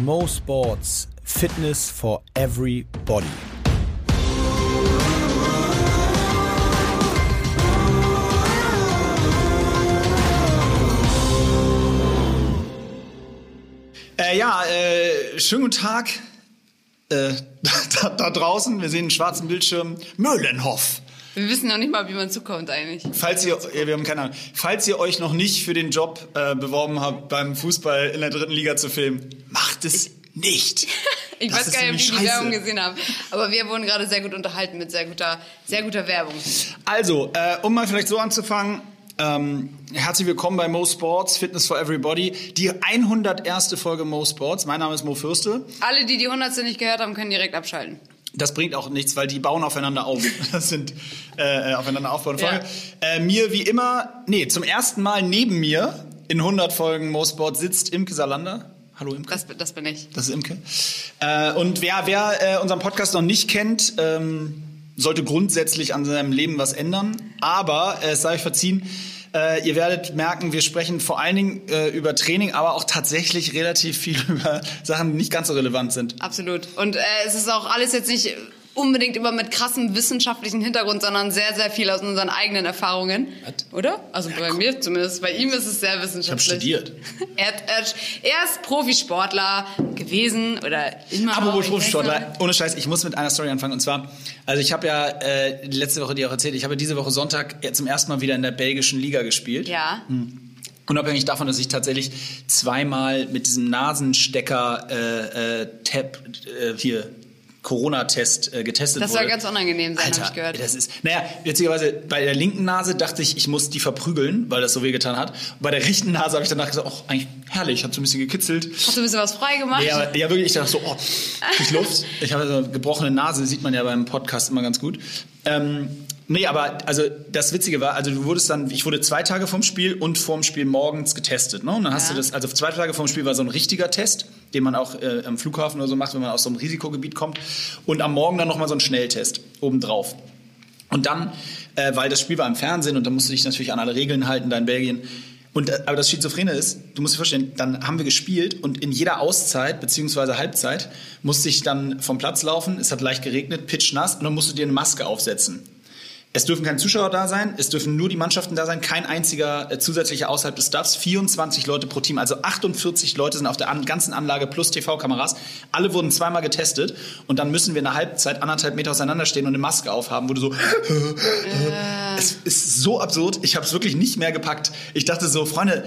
Mo Sports Fitness for Everybody. Äh, ja, äh, schönen guten Tag äh, da, da draußen. Wir sehen einen schwarzen Bildschirm. Möhlenhoff. Wir wissen noch nicht mal, wie man zukommt eigentlich. Falls ihr, wir haben keine Ahnung. Falls ihr euch noch nicht für den Job äh, beworben habt, beim Fußball in der dritten Liga zu filmen, macht es nicht. Ich Das weiß gar nicht, ob nämlich die die. Werbung gesehen haben. Aber wir wurden gerade sehr gut unterhalten mit sehr guter, sehr guter Werbung. Also, äh, um mal vielleicht so anzufangen. Ähm, herzlich willkommen bei Mo Sports, Fitness for Everybody. Die 101. Folge Mo Sports. Mein Name ist Mo Fürste. Alle, die die Hundertste nicht gehört haben, können direkt abschalten. Das bringt auch nichts, weil die bauen aufeinander auf. Das sind äh, aufeinander aufbauende Ja. Folgen. Äh, mir wie immer, nee, zum ersten Mal neben mir in 100 Folgen Mo Sport sitzt Imke Salander. Hallo Imke. Das, das bin ich. Das ist Imke. Äh, und wer, wer äh, unseren Podcast noch nicht kennt, ähm, sollte grundsätzlich an seinem Leben was ändern. Aber äh, es sei euch verziehen, äh, ihr werdet merken, wir sprechen vor allen Dingen äh, über Training, aber auch tatsächlich relativ viel über Sachen, die nicht ganz so relevant sind. Absolut. Und äh, es ist auch alles jetzt nicht unbedingt immer mit krassem wissenschaftlichen Hintergrund, sondern sehr, sehr viel aus unseren eigenen Erfahrungen. Was? Oder? Also bei mir zumindest. Bei ihm ist es sehr wissenschaftlich. studiert. Er, er, er ist Profisportler gewesen oder immer. Apropos Ich Profisportler, ohne Scheiß, ich muss mit einer Story anfangen. Und zwar, also ich habe ja äh, letzte Woche dir auch erzählt, ich habe diese Woche Sonntag ja zum ersten Mal wieder in der belgischen Liga gespielt. Ja. Unabhängig davon, dass ich tatsächlich zweimal mit diesem Nasenstecker äh, äh, Tab äh, hier Corona-Test äh, getestet Das wurde. soll ganz unangenehm sein, habe ich gehört. Das ist, naja, witzigerweise, bei der linken Nase dachte ich, ich muss die verprügeln, weil das so wehgetan hat. Und bei der rechten Nase habe ich danach gesagt, ach, eigentlich herrlich, hat so ein bisschen gekitzelt. Hast du ein bisschen was frei gemacht? Ja, ja, wirklich, ich dachte so, oh, krieg Luft. Ich habe so eine gebrochene Nase, sieht man ja beim Podcast immer ganz gut. Ähm, nee, aber also das Witzige war, also du wurdest dann, ich wurde zwei Tage vom Spiel und vorm Spiel morgens getestet. Ne? Und dann hast Ja. du das, also zwei Tage vom Spiel war so ein richtiger Test, den man auch äh, am Flughafen oder so macht, wenn man aus so einem Risikogebiet kommt. Und am Morgen dann nochmal so ein Schnelltest obendrauf. Und dann, äh, weil das Spiel war im Fernsehen und da musst du dich natürlich an alle Regeln halten da in Belgien. Und, äh, aber das Schizophrene ist, du musst dir vorstellen, dann haben wir gespielt und in jeder Auszeit beziehungsweise Halbzeit musste ich dann vom Platz laufen, es hat leicht geregnet, pitchnass und dann musst du dir eine Maske aufsetzen. Es dürfen keine Zuschauer da sein, es dürfen nur die Mannschaften da sein, kein einziger äh, zusätzlicher außerhalb des Staffs, 24 Leute pro Team, also 48 Leute sind auf der an ganzen Anlage plus TV-Kameras. Alle wurden zweimal getestet und dann müssen wir in der Halbzeit anderthalb Meter auseinander stehen und eine Maske aufhaben, wo du so... Es ist so absurd, ich habe es wirklich nicht mehr gepackt. Ich dachte so, Freunde,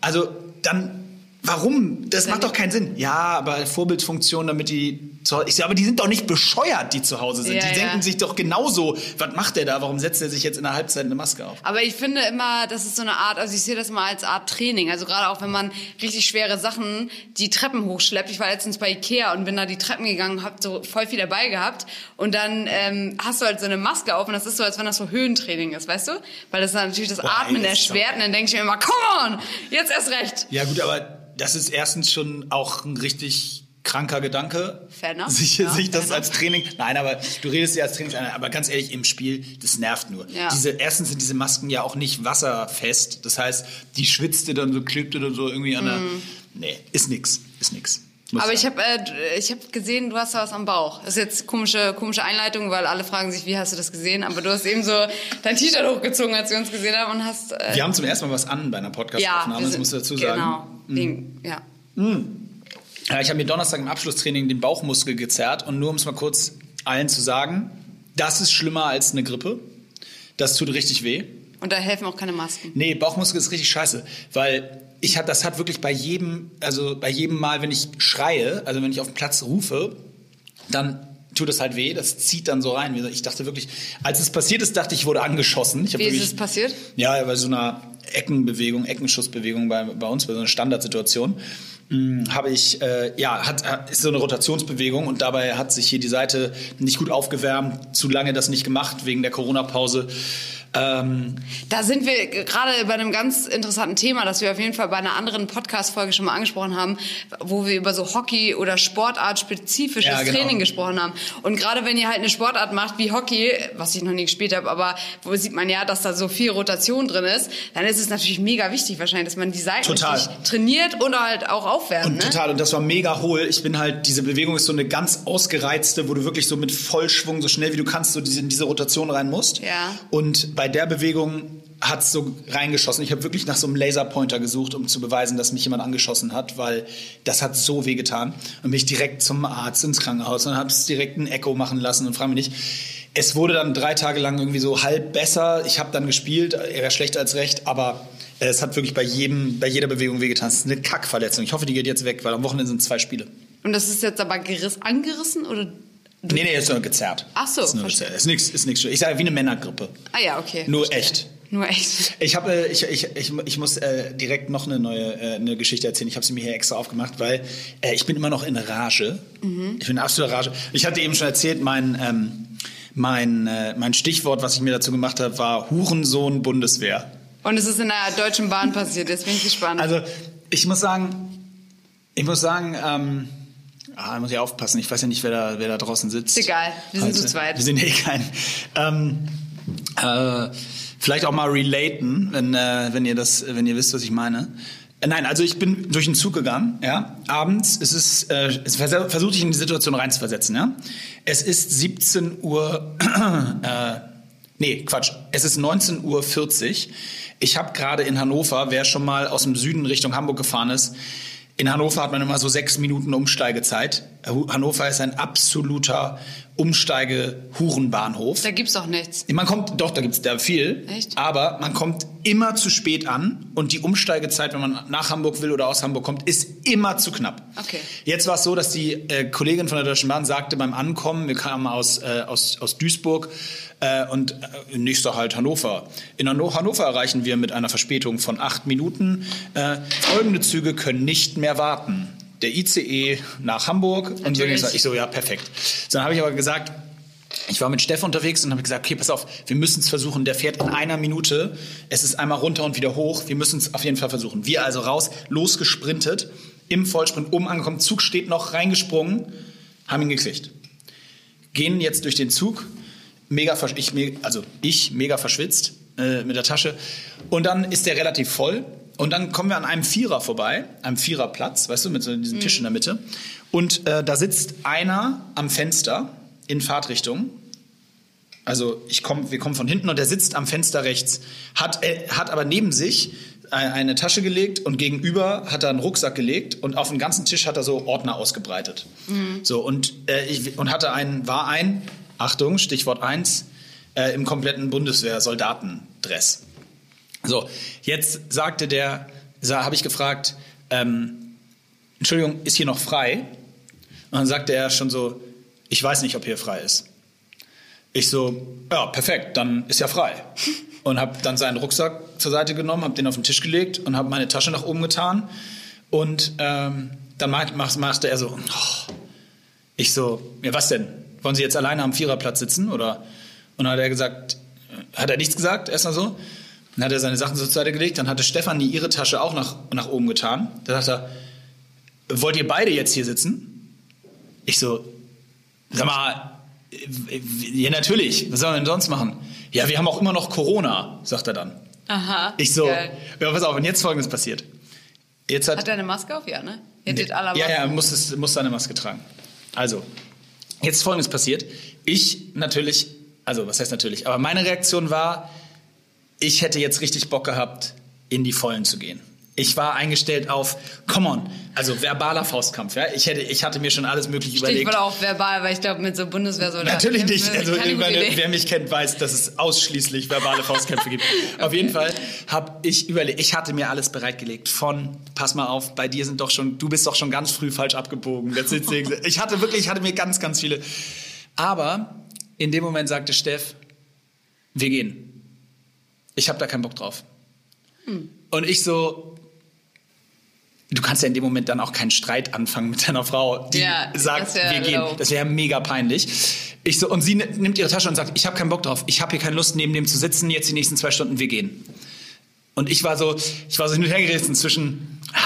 also dann... Warum? Das macht doch keinen Sinn. Ja, aber Vorbildfunktion, damit die zu Hause. Ich sage, aber die sind doch nicht bescheuert, die zu Hause sind. Ja, die ja. denken sich doch genauso, was macht der da? Warum setzt er sich jetzt in der Halbzeit eine Maske auf? Aber ich finde immer, das ist so eine Art, also ich sehe das immer als Art Training. Also gerade auch wenn man richtig schwere Sachen, die Treppen hochschleppt. Ich war letztens bei Ikea und bin da die Treppen gegangen, hab so voll viel dabei gehabt. Und dann ähm, hast du halt so eine Maske auf und das ist so, als wenn das so Höhentraining ist, weißt du? Weil das dann natürlich das Boah, Atmen ey, ist erschwert. Und dann denke ich mir immer, come on, jetzt erst recht. Ja gut, aber das ist erstens schon auch ein richtig kranker Gedanke. Enough. Sich, Ja, sich das als Training. Nein, aber du redest ja als Training, aber ganz ehrlich, im Spiel, das nervt nur. Ja. Diese, erstens sind diese Masken ja auch nicht wasserfest. Das heißt, die schwitzte dann so, klebte dann so irgendwie an der. Nee, ist nix. Ist nix. Muss Mhm. Aber ich sein. habe äh, ich hab gesehen, du hast da was am Bauch. Das ist jetzt komische komische Einleitung, weil alle fragen sich, wie hast du das gesehen? Aber du hast eben so dein T-Shirt hochgezogen, als wir uns gesehen haben und hast äh, Wir haben zum ersten Mal was an bei einer Podcast-Aufnahme, wir das musst du dazu sagen. Genau. Wegen, ja. Ja, ich habe mir Donnerstag im Abschlusstraining den Bauchmuskel gezerrt und nur um es mal kurz allen zu sagen, das ist schlimmer als eine Grippe. Das tut richtig weh. Und da helfen auch keine Masken. Nee, Bauchmuskel ist richtig scheiße, weil ich hat das hat wirklich bei jedem, also bei jedem Mal, wenn ich schreie, also wenn ich auf den Platz rufe, dann tut das halt weh, das zieht dann so rein. Ich dachte wirklich, als es passiert ist, dachte ich, ich wurde angeschossen. Ich Wie ist wirklich- es passiert? ja, bei so einer Eckenbewegung, Eckenschussbewegung bei, bei uns, bei so einer Standardsituation, habe ich, äh, ja, hat, hat, ist so eine Rotationsbewegung und dabei hat sich hier die Seite nicht gut aufgewärmt, zu lange das nicht gemacht wegen der Corona-Pause. Ähm, Da sind wir gerade bei einem ganz interessanten Thema, das wir auf jeden Fall bei einer anderen Podcast-Folge schon mal angesprochen haben, wo wir über so Hockey oder Sportart-spezifisches Ja, genau. Training gesprochen haben. Und gerade wenn ihr halt eine Sportart macht wie Hockey, was ich noch nie gespielt habe, aber wo sieht man ja, dass da so viel Rotation drin ist, dann ist es natürlich mega wichtig wahrscheinlich, dass man die Seiten trainiert und halt auch aufwärmen, Und ne? total, und das war mega hohl. Ich bin halt, diese Bewegung ist so eine ganz ausgereizte, wo du wirklich so mit Vollschwung, so schnell wie du kannst, so diese, in diese Rotation rein musst. Ja. Und bei der Bewegung hat's so reingeschossen. Ich habe wirklich nach so einem Laserpointer gesucht, um zu beweisen, dass mich jemand angeschossen hat, weil das hat so weh getan. Und bin ich direkt zum Arzt ins Krankenhaus und habe es direkt ein Echo machen lassen und frage mich nicht. Es wurde dann drei Tage lang irgendwie so halb besser. Ich habe dann gespielt, eher schlechter als recht, aber es hat wirklich bei jedem, bei jeder Bewegung wehgetan. Es ist eine Kackverletzung. Ich hoffe, die geht jetzt weg, weil am Wochenende sind zwei Spiele. Und das ist jetzt aber geriss, angerissen oder? Nee, nee, ist nur gezerrt. Ach so, ist nur gezerrt. Ist nichts, ist nichts. Ich sage wie eine Männergrippe. Ah ja, okay. Nur verstehe. echt. Nur echt. Ich habe, äh, ich, ich, ich, ich muss äh, direkt noch eine neue äh, eine Geschichte erzählen. Ich habe sie mir hier extra aufgemacht, weil äh, ich bin immer noch in Rage. Ich bin in absoluter Rage. Ich hatte eben schon erzählt, mein ähm, mein äh, mein Stichwort, was ich mir dazu gemacht habe, war Hurensohn Bundeswehr. Und es ist in der Deutschen Bahn passiert, jetzt bin ich gespannt. Also ich muss sagen, ich muss sagen, ähm, ah, da muss ich aufpassen. Ich weiß ja nicht, wer da, wer da draußen sitzt. Ist egal, wir sind zu zweit. Wir sind eh kein. Ähm, äh, vielleicht auch mal relaten, wenn, äh, wenn ihr das, wenn ihr wisst, was ich meine. Äh, Nein, also ich bin durch den Zug gegangen, ja. Abends ist es, äh, es vers versuche ich in die Situation reinzuversetzen, ja. Es ist 17 Uhr, äh, nee, Quatsch, es ist 19.40 Uhr. Ich habe gerade in Hannover, wer schon mal aus dem Süden Richtung Hamburg gefahren ist, in Hannover hat man immer so sechs Minuten Umsteigezeit. Hannover ist ein absoluter Umsteige-Hurenbahnhof. da gibt's doch nichts. Man kommt, doch, da gibt's da viel. Echt? Aber man kommt immer zu spät an und die Umsteigezeit, wenn man nach Hamburg will oder aus Hamburg kommt, ist immer zu knapp. Okay. Jetzt war es so, dass die äh, Kollegin von der Deutschen Bahn sagte beim Ankommen, wir kamen aus, äh, aus, aus Duisburg äh, und äh, nächster halt Hannover. In Hanno Hannover erreichen wir mit einer Verspätung von acht Minuten. Äh, folgende Züge können nicht mehr warten. Der ICE nach Hamburg und. Natürlich. ich so, ja, perfekt. Dann habe ich aber gesagt, ich war mit Steff unterwegs und habe gesagt, okay, pass auf, wir müssen es versuchen. Der fährt in einer Minute. Es ist einmal runter und wieder hoch. Wir müssen es auf jeden Fall versuchen. Wir also raus, losgesprintet, im Vollsprint oben angekommen. Zug steht noch, reingesprungen, haben ihn gekriegt. Gehen jetzt durch den Zug, mega, ich, also ich mega verschwitzt äh, mit der Tasche. Und dann ist der relativ voll. Und dann kommen wir an einem Vierer vorbei, einem Viererplatz, weißt du, mit so diesem Tisch in der Mitte. Und äh, da sitzt einer am Fenster in Fahrtrichtung. Also ich komm, wir kommen von hinten und der sitzt am Fenster rechts, hat, äh, hat aber neben sich äh, eine Tasche gelegt und gegenüber hat er einen Rucksack gelegt und auf dem ganzen Tisch hat er so Ordner ausgebreitet. So und, äh, ich, und hatte einen, war ein, Achtung, Stichwort 1, äh, im kompletten Bundeswehr-Soldatendress. So, jetzt sagte der, habe ich gefragt, ähm, Entschuldigung, ist hier noch frei? Und dann sagte er schon so, ich weiß nicht, ob hier frei ist. Ich so, ja, perfekt, dann ist ja frei. Und habe dann seinen Rucksack zur Seite genommen, habe den auf den Tisch gelegt und habe meine Tasche nach oben getan. Und ähm, dann macht, macht, machte er so, oh. ich so, ja, was denn? Wollen Sie jetzt alleine am Viererplatz sitzen? Oder? Und dann hat er gesagt, hat er nichts gesagt, erstmal so. Dann hat er seine Sachen so zur Seite gelegt, dann hatte Stefanie ihre Tasche auch nach, nach oben getan. Da sagt er, wollt ihr beide jetzt hier sitzen? Ich so, sag mal, ja natürlich, was sollen wir denn sonst machen? Ja, wir haben auch immer noch Corona, sagt er dann. Aha. Ich so, Geil. ja, pass auf, und jetzt folgendes passiert. Jetzt hat, Hat er eine Maske auf? Ja, ne? Ihr Nee. alle Ja, Masken. ja, er muss, es, muss seine Maske tragen. Also, jetzt ist folgendes passiert. Ich natürlich, also was heißt natürlich, aber meine Reaktion war, ich hätte jetzt richtig Bock gehabt, in die Vollen zu gehen. Ich war eingestellt auf, come on, also verbaler Faustkampf. Ja? Ich, hätte, ich hatte mir schon alles mögliche überlegt. Stichwort auch verbal, weil ich glaube, mit so Bundeswehrsoldaten. Natürlich nicht. Also, ich meine, wer mich kennt, weiß, dass es ausschließlich verbale Faustkämpfe gibt. Auf jeden Fall habe ich überlegt, ich hatte mir alles bereitgelegt von, pass mal auf, bei dir sind doch schon, du bist doch schon ganz früh falsch abgebogen. Ich hatte wirklich, ich hatte mir ganz, ganz viele. Aber in dem Moment sagte Steff, wir gehen. Ich habe da keinen Bock drauf. Und ich so, du kannst ja in dem Moment dann auch keinen Streit anfangen mit deiner Frau, die Ja, sagt, wir gehen. low. Das wäre mega peinlich. Ich so, und sie nimmt ihre Tasche und sagt, ich habe keinen Bock drauf, ich habe hier keine Lust, neben dem zu sitzen, jetzt die nächsten zwei Stunden, wir gehen. Und ich war so, ich war so hin und her gerissen zwischen, ah,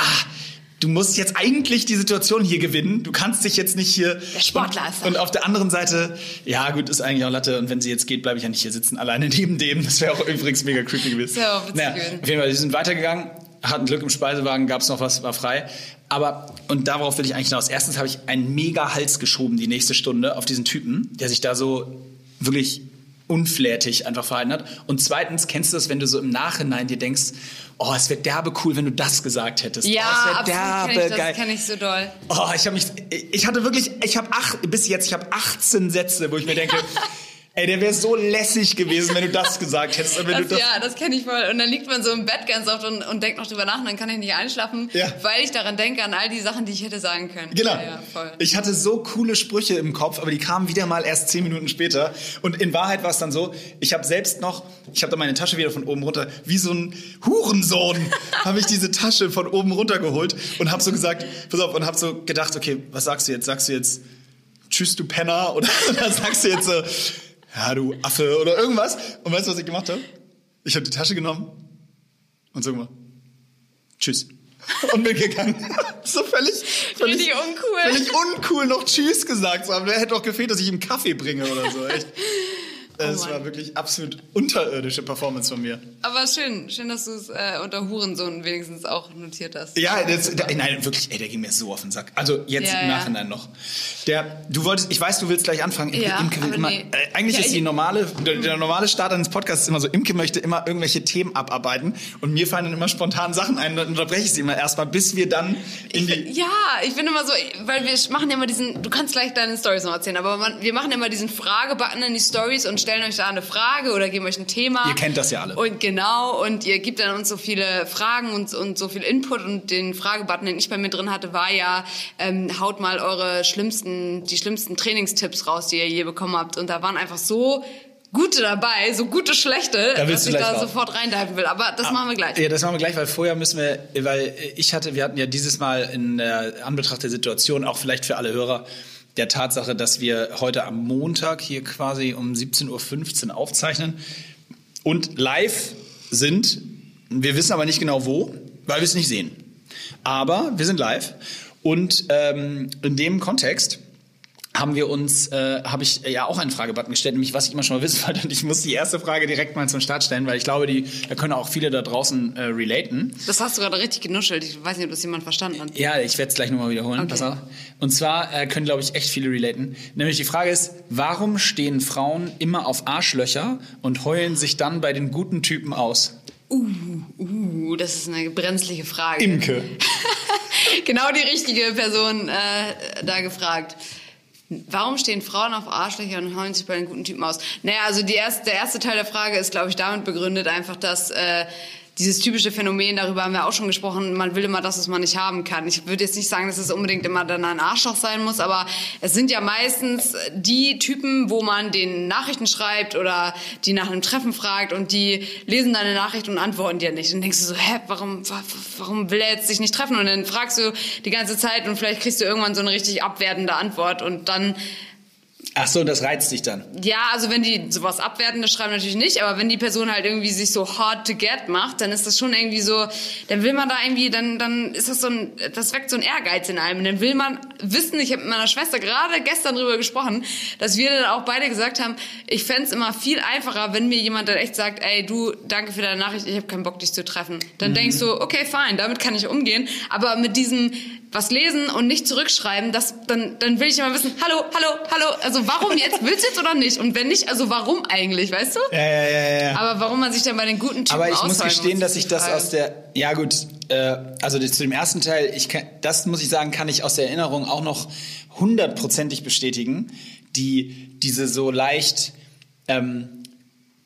du musst jetzt eigentlich die Situation hier gewinnen, du kannst dich jetzt nicht hier... Der Sportler ist da. Und auf der anderen Seite, ja gut, ist eigentlich auch Latte und wenn sie jetzt geht, bleibe ich ja nicht hier sitzen, alleine neben dem. Das wäre auch übrigens mega creepy gewesen. Witzig naja. Auf jeden Fall, wir sind weitergegangen hatten Glück im Speisewagen, gab es noch was, war frei. Aber, und darauf will ich eigentlich hinaus. Erstens habe ich einen mega Hals geschoben die nächste Stunde auf diesen Typen, der sich da so wirklich unflätig einfach verhalten hat. Und zweitens, kennst du das, wenn du so im Nachhinein dir denkst, oh, es wäre derbe cool, wenn du das gesagt hättest. Ja, oh, es absolut kenn ich, das kenne ich so doll. Oh, ich habe mich, ich hatte wirklich, ich habe acht, bis jetzt, ich habe 18 Sätze, wo ich mir denke, Ey, der wäre so lässig gewesen, wenn du das gesagt hättest. Und wenn Das, du das, ja, das kenne ich voll. Und dann liegt man so im Bett ganz oft und, und denkt noch drüber nach und dann kann ich nicht einschlafen, Ja. weil ich daran denke, an all die Sachen, die ich hätte sagen können. Genau. Ja, ja, voll. Ich hatte so coole Sprüche im Kopf, aber die kamen wieder mal erst zehn Minuten später. Und in Wahrheit war es dann so, ich habe selbst noch, ich habe da meine Tasche wieder von oben runter, wie so ein Hurensohn, habe ich diese Tasche von oben runter geholt und habe so gesagt, pass auf, und habe so gedacht, okay, was sagst du jetzt? Sagst du jetzt, tschüss, du Penner? Oder, oder sagst du jetzt so, ja, du Affe oder irgendwas? Und weißt du, was ich gemacht habe? Ich habe die Tasche genommen und so gemacht, tschüss. Und bin gegangen. so völlig, völlig, Richtig uncool. völlig uncool noch Tschüss gesagt zu haben. Der hätte doch gefehlt, dass ich ihm Kaffee bringe oder so. Echt. Es Mann. war wirklich absolut unterirdische Performance von mir. Aber schön, schön, dass du es äh, unter Hurensohn wenigstens auch notiert hast. Ja, das, da, nein, wirklich, ey, der ging mir so auf den Sack. Also jetzt Ja, im ja. Nachhinein noch. Der, du wolltest, ich weiß, du willst gleich anfangen. Ja, Imke will immer, nee. äh, eigentlich Ja, ist die ich- normale, der, der normale Start eines Podcasts immer so, Imke möchte immer irgendwelche Themen abarbeiten und mir fallen dann immer spontan Sachen ein, dann unterbreche ich sie immer erstmal, bis wir dann in die, Ja, ich bin immer so, weil wir machen ja immer diesen, du kannst gleich deine Stories noch erzählen, aber man, wir machen immer diesen Fragebutton in die Stories und stellen euch da eine Frage oder geben euch ein Thema. Ihr kennt das ja alle. Und genau, und ihr gebt dann uns so viele Fragen und, und so viel Input und den Fragebutton, den ich bei mir drin hatte, war ja, ähm, haut mal eure schlimmsten, die schlimmsten Trainingstipps raus, die ihr je bekommen habt. Und da waren einfach so gute dabei, so gute, schlechte, Da dass ich da drauf. sofort reindeiven will. Aber das machen wir gleich. Ja, das machen wir gleich, weil vorher müssen wir, weil ich hatte, wir hatten ja dieses Mal in der Anbetracht der Situation, auch vielleicht für alle Hörer, der Tatsache, dass wir heute am Montag hier quasi um 17.15 Uhr aufzeichnen und live sind. Wir wissen aber nicht genau wo, weil wir es nicht sehen. Aber wir sind live und ähm, in dem Kontext haben wir uns, äh, habe ich ja auch einen Fragebutton gestellt, nämlich was ich immer schon mal wissen wollte. Und ich muss die erste Frage direkt mal zum Start stellen, weil ich glaube, die, da können auch viele da draußen äh, relaten. Das hast du gerade richtig genuschelt. Ich weiß nicht, ob das jemand verstanden hat. Ja, ich werde es gleich nochmal wiederholen. Okay. Pass auf. Und zwar äh, können, glaube ich, echt viele relaten. Nämlich die Frage ist, warum stehen Frauen immer auf Arschlöcher und heulen sich dann bei den guten Typen aus? Uh, das ist eine brenzliche Frage. Imke. genau die richtige Person äh, da gefragt. Warum stehen Frauen auf Arschlöcher und heulen sich bei den guten Typen aus? Naja, also die erste, der erste Teil der Frage ist, glaube ich, damit begründet einfach, dass äh, dieses typische Phänomen, darüber haben wir auch schon gesprochen, man will immer das, was man nicht haben kann. Ich würde jetzt nicht sagen, dass es unbedingt immer dann ein Arschloch sein muss, aber es sind ja meistens die Typen, wo man den Nachrichten schreibt oder die nach einem Treffen fragt und die lesen deine Nachricht und antworten dir nicht. Und denkst du so, hä, warum, wa- warum will er jetzt sich nicht treffen? Und dann fragst du die ganze Zeit und vielleicht kriegst du irgendwann so eine richtig abwertende Antwort und dann Ach so, das reizt dich dann. ja, also wenn die sowas Abwertendes schreiben, natürlich nicht, aber wenn die Person halt irgendwie sich so hard to get macht, dann ist das schon irgendwie so, dann will man da irgendwie, dann, dann ist das so ein, das weckt so ein Ehrgeiz in einem. Dann will man wissen, ich habe mit meiner Schwester gerade gestern drüber gesprochen, dass wir dann auch beide gesagt haben, ich fänd's immer viel einfacher, wenn mir jemand dann echt sagt, ey, du, danke für deine Nachricht, ich habe keinen Bock, dich zu treffen. Dann denkst du, okay, fine, damit kann ich umgehen. Aber mit diesem was lesen und nicht zurückschreiben, das, dann, dann will ich immer wissen, hallo, hallo, hallo, also warum jetzt? Willst du jetzt oder nicht? Und wenn nicht, also warum eigentlich, weißt du? Ja, ja, ja, ja. Aber warum man sich dann bei den guten Typen Aber ich muss gestehen, dass ist ich das aus der, ja gut, äh, also zu dem ersten Teil, ich kann, das muss ich sagen, kann ich aus der Erinnerung auch noch hundertprozentig bestätigen, die diese so leicht ähm,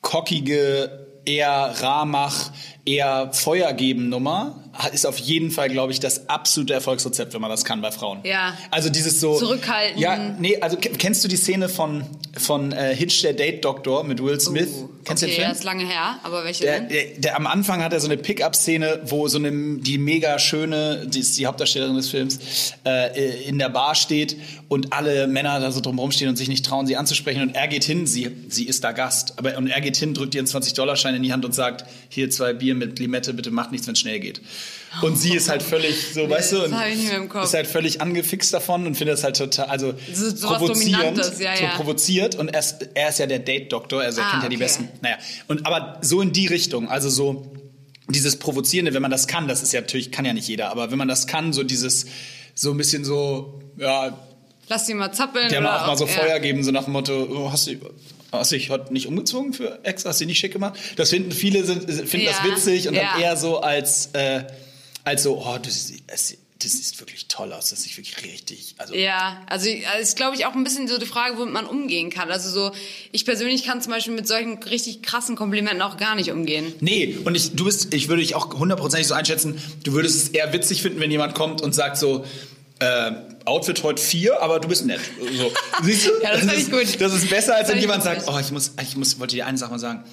kockige, eher Rahmach, eher Feuergeben Nummer hat- ist auf jeden Fall, glaube ich, das absolute Erfolgsrezept, wenn man das kann bei Frauen. Ja. Also dieses so Zurückhalten. Ja, nee, also ke- kennst du die Szene von von äh, Hitch der Date Doktor mit Will Smith? Uh, Kennst du okay, den Film? ja, ist lange her, aber welche Der, denn? der, der, am Anfang hat er so eine Pickup-Szene, wo so eine die mega schöne, die ist die Hauptdarstellerin des Films, äh, in der Bar steht und alle Männer da so drumherum stehen und sich nicht trauen, sie anzusprechen. Und er geht hin, sie, sie ist da Gast, aber und er geht hin, drückt ihr einen 20-Dollar-Schein in die Hand und sagt, hier zwei Bier mit Limette, bitte macht nichts, wenn es schnell geht. Und sie ist halt völlig so, weißt du, und ist halt völlig angefixt davon und findet das halt total, also So- so provozierend, Dominantes, ja, so ja. provoziert und er ist, er ist ja der Date-Doktor, also er Ah, kennt ja die okay. besten naja, und aber so in die Richtung, also so dieses Provozierende, wenn man das kann, das ist ja natürlich, kann ja nicht jeder, aber wenn man das kann, so dieses, so ein bisschen so, ja, Lass die mal zappeln. der mal auch mal so ja. Feuer geben, so nach dem Motto, oh, hast du, hast du dich heute nicht umgezogen für Ex, hast du dich nicht schick gemacht? Das finden viele, sind, finden Ja, das witzig und ja. dann eher so als, äh, als so, oh, sie- es- das sieht wirklich toll aus, das sieht wirklich richtig, also, Ja, also also ist, glaube ich, auch ein bisschen so die Frage, womit man umgehen kann. Also so, ich persönlich kann zum Beispiel mit solchen richtig krassen Komplimenten auch gar nicht umgehen. Nee, und ich, du bist, ich würde dich auch hundertprozentig so einschätzen, du würdest es eher witzig finden, wenn jemand kommt und sagt so, äh, Outfit heute vier, aber du bist nett. So. Siehst du? Ja, das ich ist, gut. Das ist besser, als Das wenn jemand sagt, oh, ich muss, ich muss, wollte dir eine Sache mal sagen.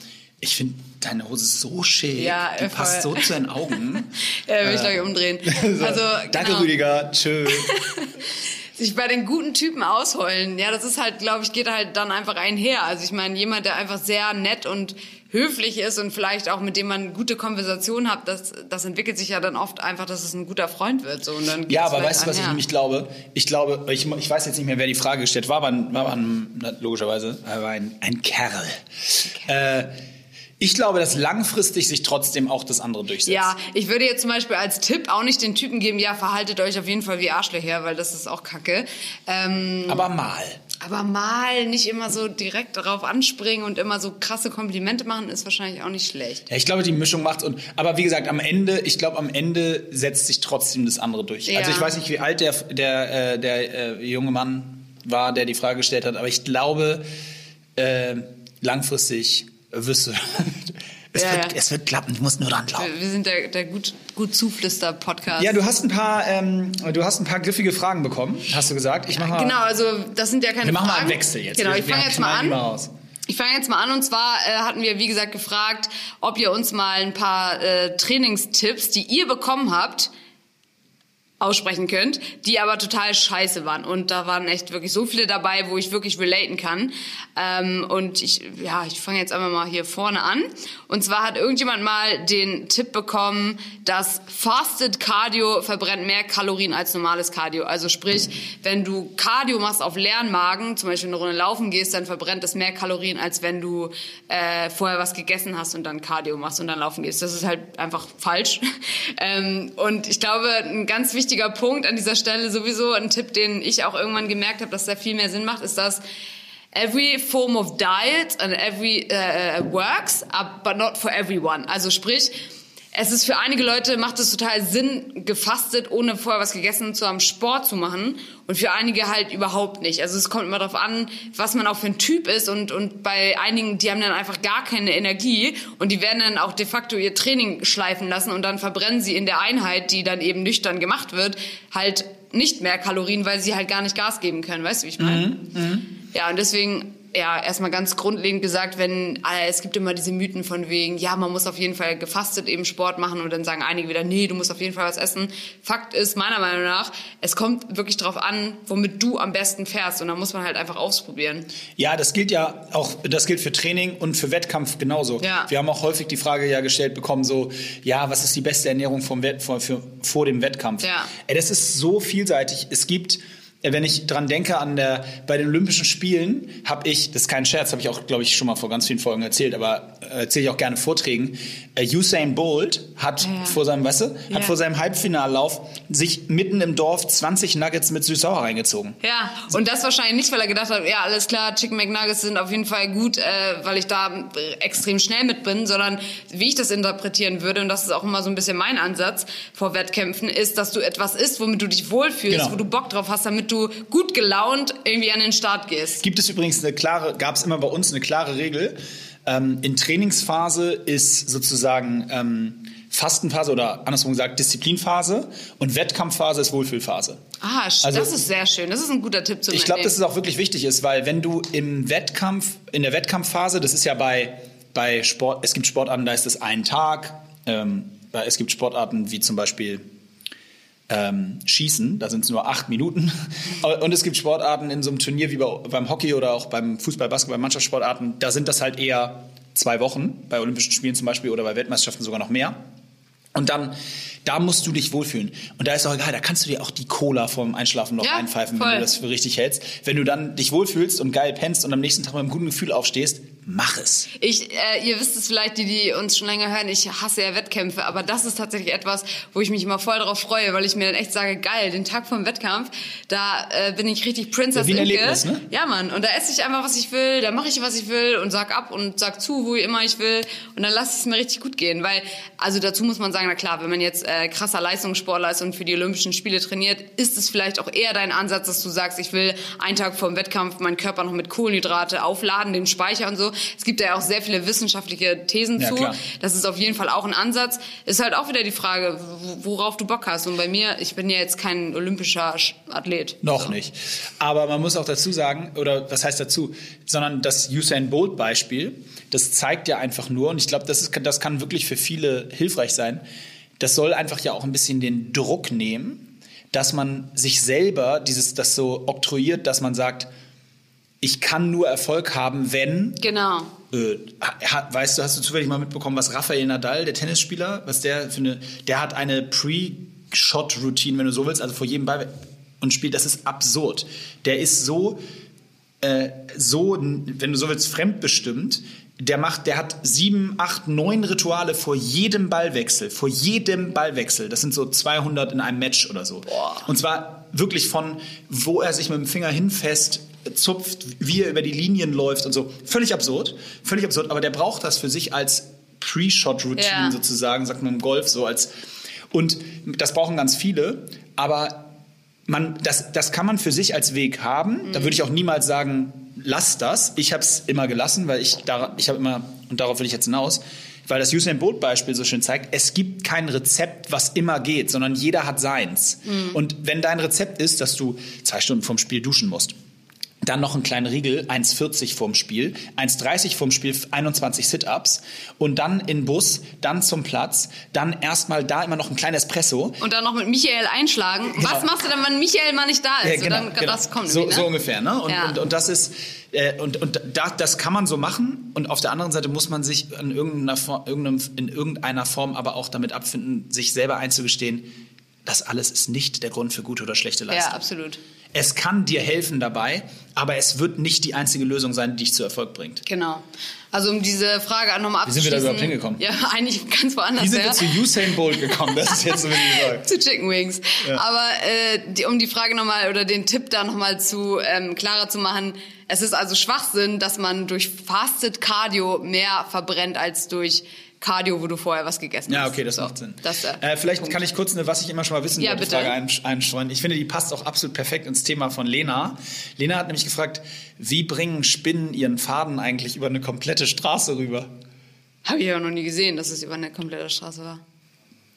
Ich finde deine Hose so schick, Ja, die äh, passt so voll. zu deinen Augen. Ja, will ich glaube ich umdrehen. So, Also, Danke, genau. Rüdiger. Tschö. sich bei den guten Typen ausheulen, ja, das ist halt, glaube ich, geht halt dann einfach einher. Also ich meine, jemand, der einfach sehr nett und höflich ist und vielleicht auch mit dem man gute Konversation hat, das, das entwickelt sich ja dann oft einfach, dass es ein guter Freund wird. So, und dann Ja, aber weißt du, was ich nämlich glaube? Ich glaube, ich, ich weiß jetzt nicht mehr, wer die Frage gestellt war, aber ein, war ein, logischerweise, aber ein, ein Kerl. Äh, ich glaube, dass langfristig sich trotzdem auch das andere durchsetzt. Ja, ich würde jetzt zum Beispiel als Tipp auch nicht den Typen geben, ja, verhaltet euch auf jeden Fall wie Arschlöcher, weil das ist auch kacke. Ähm, Aber mal. aber mal nicht immer so direkt darauf anspringen und immer so krasse Komplimente machen, ist wahrscheinlich auch nicht schlecht. Ja, ich glaube, die Mischung macht's und aber wie gesagt, am Ende, ich glaube, am Ende setzt sich trotzdem das andere durch. Ja. Also ich weiß nicht, wie alt der der äh, der äh, junge Mann war, der die Frage gestellt hat, aber ich glaube, äh, langfristig du es, Ja, wird, ja. es wird klappen, du musst nur dran glauben. Wir, sind der, der gut, gut Zuflüster-Podcast. Ja, du hast ein paar, ähm, du hast ein paar griffige Fragen bekommen, hast du gesagt. Ich mach mal, Genau, also das sind ja keine wir machen mal Fragen. einen Wechsel jetzt. Genau, Wir- ich fange jetzt mal an. raus. Ich fange jetzt mal an und zwar äh, hatten wir, wie gesagt, gefragt, ob ihr uns mal ein paar äh, Trainingstipps, die ihr bekommen habt, aussprechen könnt, die aber total scheiße waren. Und da waren echt wirklich so viele dabei, wo ich wirklich relaten kann. Ähm, und ich, ja, ich fange jetzt einfach mal hier vorne an. Und zwar hat irgendjemand mal den Tipp bekommen, dass Fasted Cardio verbrennt mehr Kalorien als normales Cardio. Also sprich, wenn du Cardio machst auf leeren Magen, zum Beispiel eine Runde laufen gehst, dann verbrennt es mehr Kalorien, als wenn du äh, vorher was gegessen hast und dann Cardio machst und dann laufen gehst. Das ist halt einfach falsch. ähm, und ich glaube, ein ganz wichtiger Punkt an dieser Stelle sowieso, ein Tipp, den ich auch irgendwann gemerkt habe, dass der viel mehr Sinn macht, ist, dass every form of diet and every uh, works, uh, but not for everyone. Also sprich, es ist für einige Leute macht es total Sinn, gefastet, ohne vorher was gegessen zu haben, Sport zu machen. Und für einige halt überhaupt nicht. Also es kommt immer darauf an, was man auch für ein Typ ist. Und, und bei einigen, die haben dann einfach gar keine Energie und die werden dann auch de facto ihr Training schleifen lassen und dann verbrennen sie in der Einheit, die dann eben nüchtern gemacht wird, halt nicht mehr Kalorien, weil sie halt gar nicht Gas geben können. Weißt du, wie ich meine? Ja, und deswegen, ja, erstmal ganz grundlegend gesagt, wenn, äh, es gibt immer diese Mythen von wegen, ja, man muss auf jeden Fall gefastet eben Sport machen und dann sagen einige wieder, nee, du musst auf jeden Fall was essen. Fakt ist, meiner Meinung nach, es kommt wirklich drauf an, womit du am besten fährst und dann muss man halt einfach ausprobieren. Ja, das gilt ja auch, das gilt für Training und für Wettkampf genauso. Ja. Wir haben auch häufig die Frage ja gestellt bekommen, so, ja, was ist die beste Ernährung vom Wett, vor, für, vor dem Wettkampf? Ja. Ey, das ist so vielseitig. Es gibt, wenn ich dran denke, an der, bei den Olympischen Spielen habe ich, das ist kein Scherz, habe ich auch, glaube ich, schon mal vor ganz vielen Folgen erzählt, aber äh, erzähle ich auch gerne Vorträgen. Äh, Usain Bolt hat Ja. vor seinem, weißt du, Ja. hat vor seinem Halbfinallauf sich mitten im Dorf 20 Nuggets mit Süß-Sauer reingezogen. Ja, und das wahrscheinlich nicht, weil er gedacht hat, ja, alles klar, Chicken McNuggets sind auf jeden Fall gut, äh, weil ich da äh, extrem schnell mit bin, sondern wie ich das interpretieren würde, und das ist auch immer so ein bisschen mein Ansatz vor Wettkämpfen, ist, dass du etwas isst, womit du dich wohlfühlst, Genau. wo du Bock drauf hast, damit du gut gelaunt irgendwie an den Start gehst. Gibt es übrigens eine klare, gab es immer bei uns eine klare Regel. Ähm, in Trainingsphase ist sozusagen ähm, Fastenphase oder andersrum gesagt Disziplinphase und Wettkampfphase ist Wohlfühlphase. Ah, Also- das ist sehr schön. Das ist ein guter Tipp zum Ich glaube, dass es auch wirklich wichtig ist, weil wenn du im Wettkampf, in der Wettkampfphase, das ist ja bei, bei Sport, es gibt Sportarten, da ist es ein Tag, ähm, es gibt Sportarten wie zum Beispiel ähm, Schießen, da sind es nur acht Minuten. Und es gibt Sportarten in so einem Turnier wie bei, beim Hockey oder auch beim Fußball, Basketball, Mannschaftssportarten, da sind das halt eher zwei Wochen, bei Olympischen Spielen zum Beispiel oder bei Weltmeisterschaften sogar noch mehr. Und dann, da musst du dich wohlfühlen. Und da ist auch egal, da kannst du dir auch die Cola vorm Einschlafen noch Ja, einpfeifen, wenn voll. du das für richtig hältst. Wenn du dann dich wohlfühlst und geil pennst und am nächsten Tag mit einem guten Gefühl aufstehst, mach es. Ich, äh, ihr wisst es vielleicht, die, die uns schon länger hören, ich hasse ja Wettkämpfe, aber das ist tatsächlich etwas, wo ich mich immer voll drauf freue, weil ich mir dann echt sage, geil, den Tag vom Wettkampf, da äh, bin ich richtig Princess Ja, Inke. Erlebnis, ne? Ja, Mann, und da esse ich einfach, was ich will, da mache ich, was ich will und sag ab und sag zu, wo immer ich will und dann lasse ich es mir richtig gut gehen, weil, also dazu muss man sagen, na klar, wenn man jetzt äh, krasser Leistungssportler ist und für die Olympischen Spiele trainiert, ist es vielleicht auch eher dein Ansatz, dass du sagst, ich will einen Tag vor dem Wettkampf meinen Körper noch mit Kohlenhydrate aufladen, den Speicher und so. Es gibt ja auch sehr viele wissenschaftliche Thesen Ja, zu. klar. Das ist auf jeden Fall auch ein Ansatz. Ist halt auch wieder die Frage, wo- worauf du Bock hast. Und bei mir, ich bin ja jetzt kein olympischer Sch- Athlet. Noch So. nicht. Aber man muss auch dazu sagen, oder was heißt dazu, sondern das Usain Bolt Beispiel, das zeigt ja einfach nur, und ich glaube, das, ist, das kann wirklich für viele hilfreich sein, das soll einfach ja auch ein bisschen den Druck nehmen, dass man sich selber dieses, das so oktroyiert, dass man sagt, ich kann nur Erfolg haben, wenn Genau. äh, hat, weißt du, hast du zufällig mal mitbekommen, was Rafael Nadal, der Tennisspieler, was der für eine, der hat eine Pre-Shot-Routine, wenn du so willst, also vor jedem Ball und spielt, das ist absurd. Der ist so, äh, so, wenn du so willst, fremdbestimmt. Der macht, der hat sieben, acht, neun Rituale vor jedem Ballwechsel, vor jedem Ballwechsel. Das sind so 200 in einem Match oder so. Und zwar wirklich von, wo er sich mit dem Finger hinfest zupft, wie er über die Linien läuft und so. Völlig absurd, völlig absurd. Aber der braucht das für sich als Pre-Shot-Routine Ja. sozusagen, sagt man im Golf so als. Und das brauchen ganz viele, aber man, das, das kann man für sich als Weg haben. Da würde ich auch niemals sagen, lass das. Ich habe es immer gelassen, weil ich, da, ich habe immer, und darauf will ich jetzt hinaus, weil das Usain Bolt Beispiel so schön zeigt, es gibt kein Rezept, was immer geht, sondern jeder hat seins. Und wenn dein Rezept ist, dass du zwei Stunden vorm Spiel duschen musst, dann noch einen kleinen Riegel, 1,40 vorm Spiel, 1,30 vorm Spiel, 21 Sit-Ups und dann in Bus, dann zum Platz, dann erstmal da immer noch ein kleines Espresso. Und dann noch mit Michael einschlagen. Genau. Was machst du dann, wenn Michael mal nicht da ist? Ja, genau, dann, genau. Das kommt so, ne? so ungefähr, ne? Und, Ja. und, und das ist äh, und, und da, das kann man so machen und auf der anderen Seite muss man sich in irgendeiner, Form, in irgendeiner Form aber auch damit abfinden, sich selber einzugestehen, das alles ist nicht der Grund für gute oder schlechte Leistung. Ja, absolut. Es kann dir helfen dabei, aber es wird nicht die einzige Lösung sein, die dich zu Erfolg bringt. Genau. Also um diese Frage nochmal Wie sind wir abzuschließen. da überhaupt hingekommen? Ja, eigentlich ganz woanders. Wie sind her. wir zu Usain Bolt gekommen? Das ist jetzt so, wie ich sage. zu Chicken Wings. Aber äh, die, um die Frage nochmal oder den Tipp da nochmal zu ähm, klarer zu machen, es ist also Schwachsinn, dass man durch Fasted Cardio mehr verbrennt als durch Cardio, wo du vorher was gegessen Ja, hast. okay, das So, macht Sinn. Das, äh, äh, vielleicht Punkt. kann ich kurz eine, was ich immer schon mal wissen Ja, wollte, bitte. Frage einsch- einstreuen. Ich finde, die passt auch absolut perfekt ins Thema von Lena. Lena hat nämlich gefragt, wie bringen Spinnen ihren Faden eigentlich über eine komplette Straße rüber? Habe ich ja noch nie gesehen, dass es über eine komplette Straße war.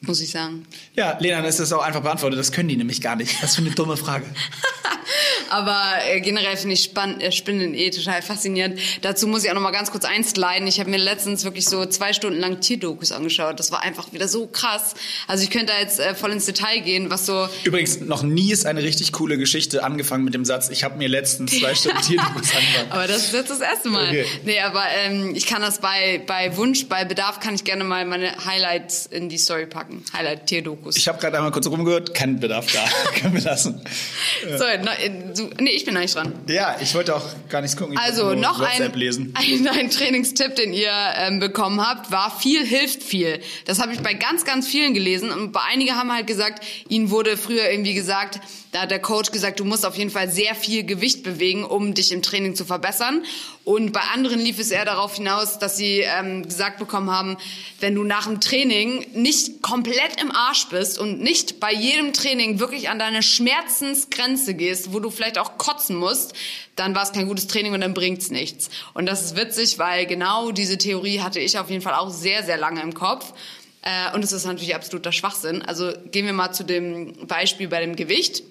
Muss ich sagen. Ja, Lena, dann ist das auch einfach beantwortet. Das können die nämlich gar nicht. Was für eine dumme Frage. Aber äh, generell finde ich spann äh, Spinnen eh total faszinierend. Dazu muss ich auch noch mal ganz kurz eins leiden. Ich habe mir letztens wirklich so zwei Stunden lang Tierdokus angeschaut. Das war einfach wieder so krass. Also ich könnte da jetzt äh, voll ins Detail gehen, was so Übrigens, noch nie ist eine richtig coole Geschichte angefangen mit dem Satz, ich habe mir letztens zwei Stunden Tierdokus angefangen. Aber das ist jetzt das erste Mal. Okay. Nee, aber ähm, ich kann das bei, bei Wunsch, bei Bedarf kann ich gerne mal meine Highlights in die Story packen. Highlight-Tierdokus. Ich habe gerade einmal kurz rumgehört, kein Bedarf da. Können wir lassen. So, na, du, nee, ich bin eigentlich dran. Ja, ich wollte auch gar nichts gucken. Ich Also noch ein, ein, ein Trainingstipp, den ihr ähm, bekommen habt, war viel hilft viel. Das habe ich bei ganz, ganz vielen gelesen und bei einigen haben halt gesagt, ihnen wurde früher irgendwie gesagt, da hat der Coach gesagt, du musst auf jeden Fall sehr viel Gewicht bewegen, um dich im Training zu verbessern. Und bei anderen lief es eher darauf hinaus, dass sie ähm, gesagt bekommen haben, wenn du nach dem Training nicht komplett im Arsch bist und nicht bei jedem Training wirklich an deine Schmerzensgrenze gehst, wo du vielleicht auch kotzen musst, dann war es kein gutes Training und dann bringt's nichts. Und das ist witzig, weil genau diese Theorie hatte ich auf jeden Fall auch sehr, sehr lange im Kopf. Äh, und es ist natürlich absoluter Schwachsinn. Also gehen wir mal zu dem Beispiel bei dem Gewicht.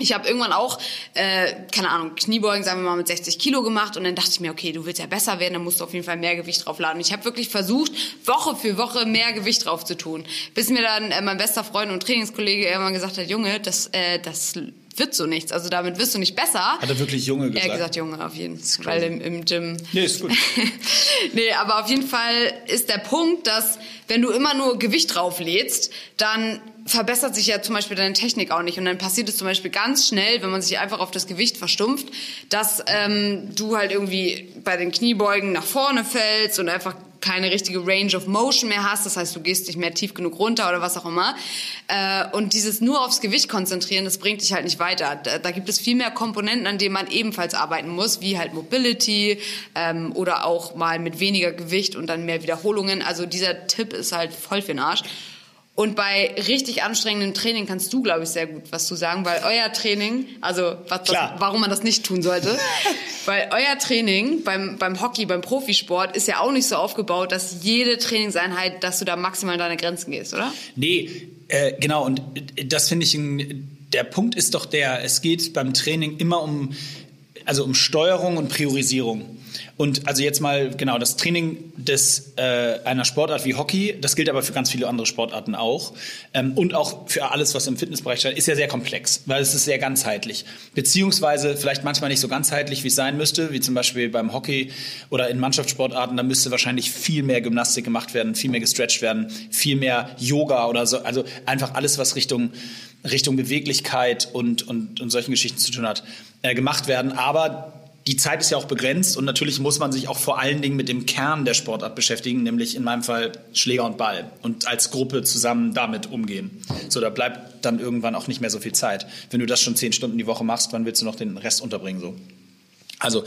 Ich habe irgendwann auch, äh, keine Ahnung, Kniebeugen, sagen wir mal, mit 60 Kilo gemacht und dann dachte ich mir, okay, du willst ja besser werden, dann musst du auf jeden Fall mehr Gewicht draufladen. Ich habe wirklich versucht, Woche für Woche mehr Gewicht drauf zu tun. Bis mir dann äh, mein bester Freund und Trainingskollege irgendwann gesagt hat, Junge, das, äh, das wird so nichts. Also damit wirst du nicht besser. Hat er wirklich Junge Er gesagt? hat gesagt, Junge, auf jeden Fall, weil im, im Gym. Nee, ist gut. nee, aber auf jeden Fall ist der Punkt, dass wenn du immer nur Gewicht drauflädst, dann verbessert sich ja zum Beispiel deine Technik auch nicht. Und dann passiert es zum Beispiel ganz schnell, wenn man sich einfach auf das Gewicht verstumpft, dass ähm, du halt irgendwie bei den Kniebeugen nach vorne fällst und einfach keine richtige Range of Motion mehr hast. Das heißt, du gehst nicht mehr tief genug runter oder was auch immer. Äh, und dieses nur aufs Gewicht konzentrieren, das bringt dich halt nicht weiter. Da, gibt es viel mehr Komponenten, an denen man ebenfalls arbeiten muss, wie halt Mobility ähm, oder auch mal mit weniger Gewicht und dann mehr Wiederholungen. Also dieser Tipp ist halt voll für den Arsch. Und bei richtig anstrengendem Training kannst du, glaube ich, sehr gut was zu sagen, weil euer Training, also was, was, warum man das nicht tun sollte, weil euer Training beim, beim Hockey, beim Profisport ist ja auch nicht so aufgebaut, dass jede Trainingseinheit, dass du da maximal an deine Grenzen gehst, oder? Nee, äh, genau. Und das finde ich, ein, der Punkt ist doch der, es geht beim Training immer um, also um Steuerung und Priorisierung. Und also jetzt mal genau das Training des äh, einer Sportart wie Hockey, das gilt aber für ganz viele andere Sportarten auch ähm, und auch für alles, was im Fitnessbereich steht, ist ja sehr komplex, weil es ist sehr ganzheitlich, beziehungsweise vielleicht manchmal nicht so ganzheitlich, wie es sein müsste, wie zum Beispiel beim Hockey oder in Mannschaftssportarten. Da müsste wahrscheinlich viel mehr Gymnastik gemacht werden, viel mehr gestretched werden, viel mehr Yoga oder so, also einfach alles, was Richtung Richtung Beweglichkeit und, und, und solchen Geschichten zu tun hat, äh, gemacht werden. Aber die Zeit ist ja auch begrenzt und natürlich muss man sich auch vor allen Dingen mit dem Kern der Sportart beschäftigen, nämlich in meinem Fall Schläger und Ball und als Gruppe zusammen damit umgehen. So, da bleibt dann irgendwann auch nicht mehr so viel Zeit. Wenn du das schon zehn Stunden die Woche machst, wann willst du noch den Rest unterbringen? So. Also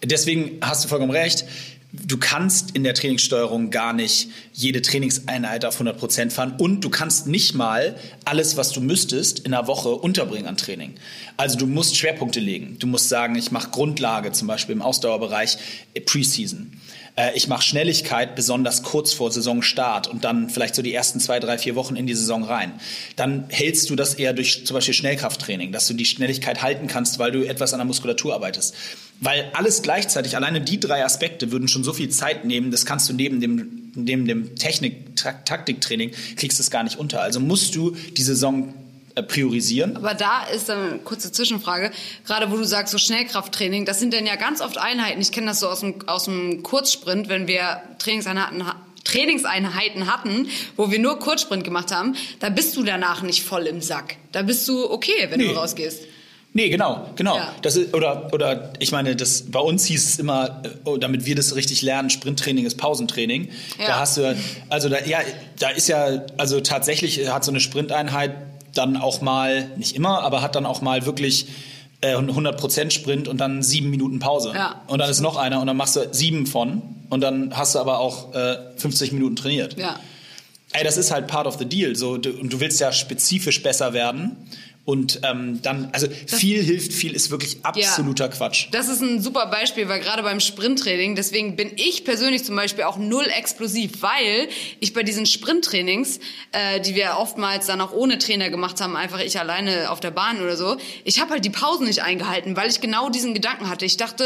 deswegen hast du vollkommen recht du kannst in der Trainingssteuerung gar nicht jede Trainingseinheit auf 100 Prozent fahren und du kannst nicht mal alles, was du müsstest, in einer Woche unterbringen an Training. Also du musst Schwerpunkte legen. Du musst sagen, ich mache Grundlage, zum Beispiel im Ausdauerbereich äh, Preseason. Äh, ich mache Schnelligkeit besonders kurz vor Saisonstart und dann vielleicht so die ersten zwei, drei, vier Wochen in die Saison rein. Dann hältst du das eher durch zum Beispiel Schnellkrafttraining, dass du die Schnelligkeit halten kannst, weil du etwas an der Muskulatur arbeitest. Weil alles gleichzeitig, alleine die drei Aspekte würden schon so viel Zeit nehmen, das kannst du neben dem, neben dem Technik-Taktiktraining, kriegst du es gar nicht unter. Also musst du die Saison äh, priorisieren. Aber da ist dann eine kurze Zwischenfrage. Gerade wo du sagst, so Schnellkrafttraining, das sind dann ja ganz oft Einheiten. Ich kenne das so aus dem, aus dem Kurzsprint, wenn wir Trainingseinheiten Trainingseinheiten hatten, wo wir nur Kurzsprint gemacht haben, da bist du danach nicht voll im Sack. Da bist du okay, wenn nee. du rausgehst. Nee, genau, genau. Ja. Das ist, oder, oder ich meine, das, bei uns hieß es immer, oh, damit wir das richtig lernen, Sprinttraining ist Pausentraining. Ja. Da hast du, also da, ja, da ist ja, also tatsächlich hat so eine Sprinteinheit dann auch mal, nicht immer, aber hat dann auch mal wirklich äh, 100% Sprint und dann sieben Minuten Pause. Ja. Und dann ist noch einer und dann machst du sieben von und dann hast du aber auch äh, 50 Minuten trainiert. Ja. Ey, das ist halt part of the deal. So, du, und du willst ja spezifisch besser werden. Und ähm, dann, also das, viel hilft viel, ist wirklich absoluter ja, Quatsch. Das ist ein super Beispiel, weil gerade beim Sprinttraining, deswegen bin ich persönlich zum Beispiel auch null explosiv, weil ich bei diesen Sprinttrainings, äh, die wir oftmals dann auch ohne Trainer gemacht haben, einfach ich alleine auf der Bahn oder so, ich habe halt die Pausen nicht eingehalten, weil ich genau diesen Gedanken hatte. Ich dachte,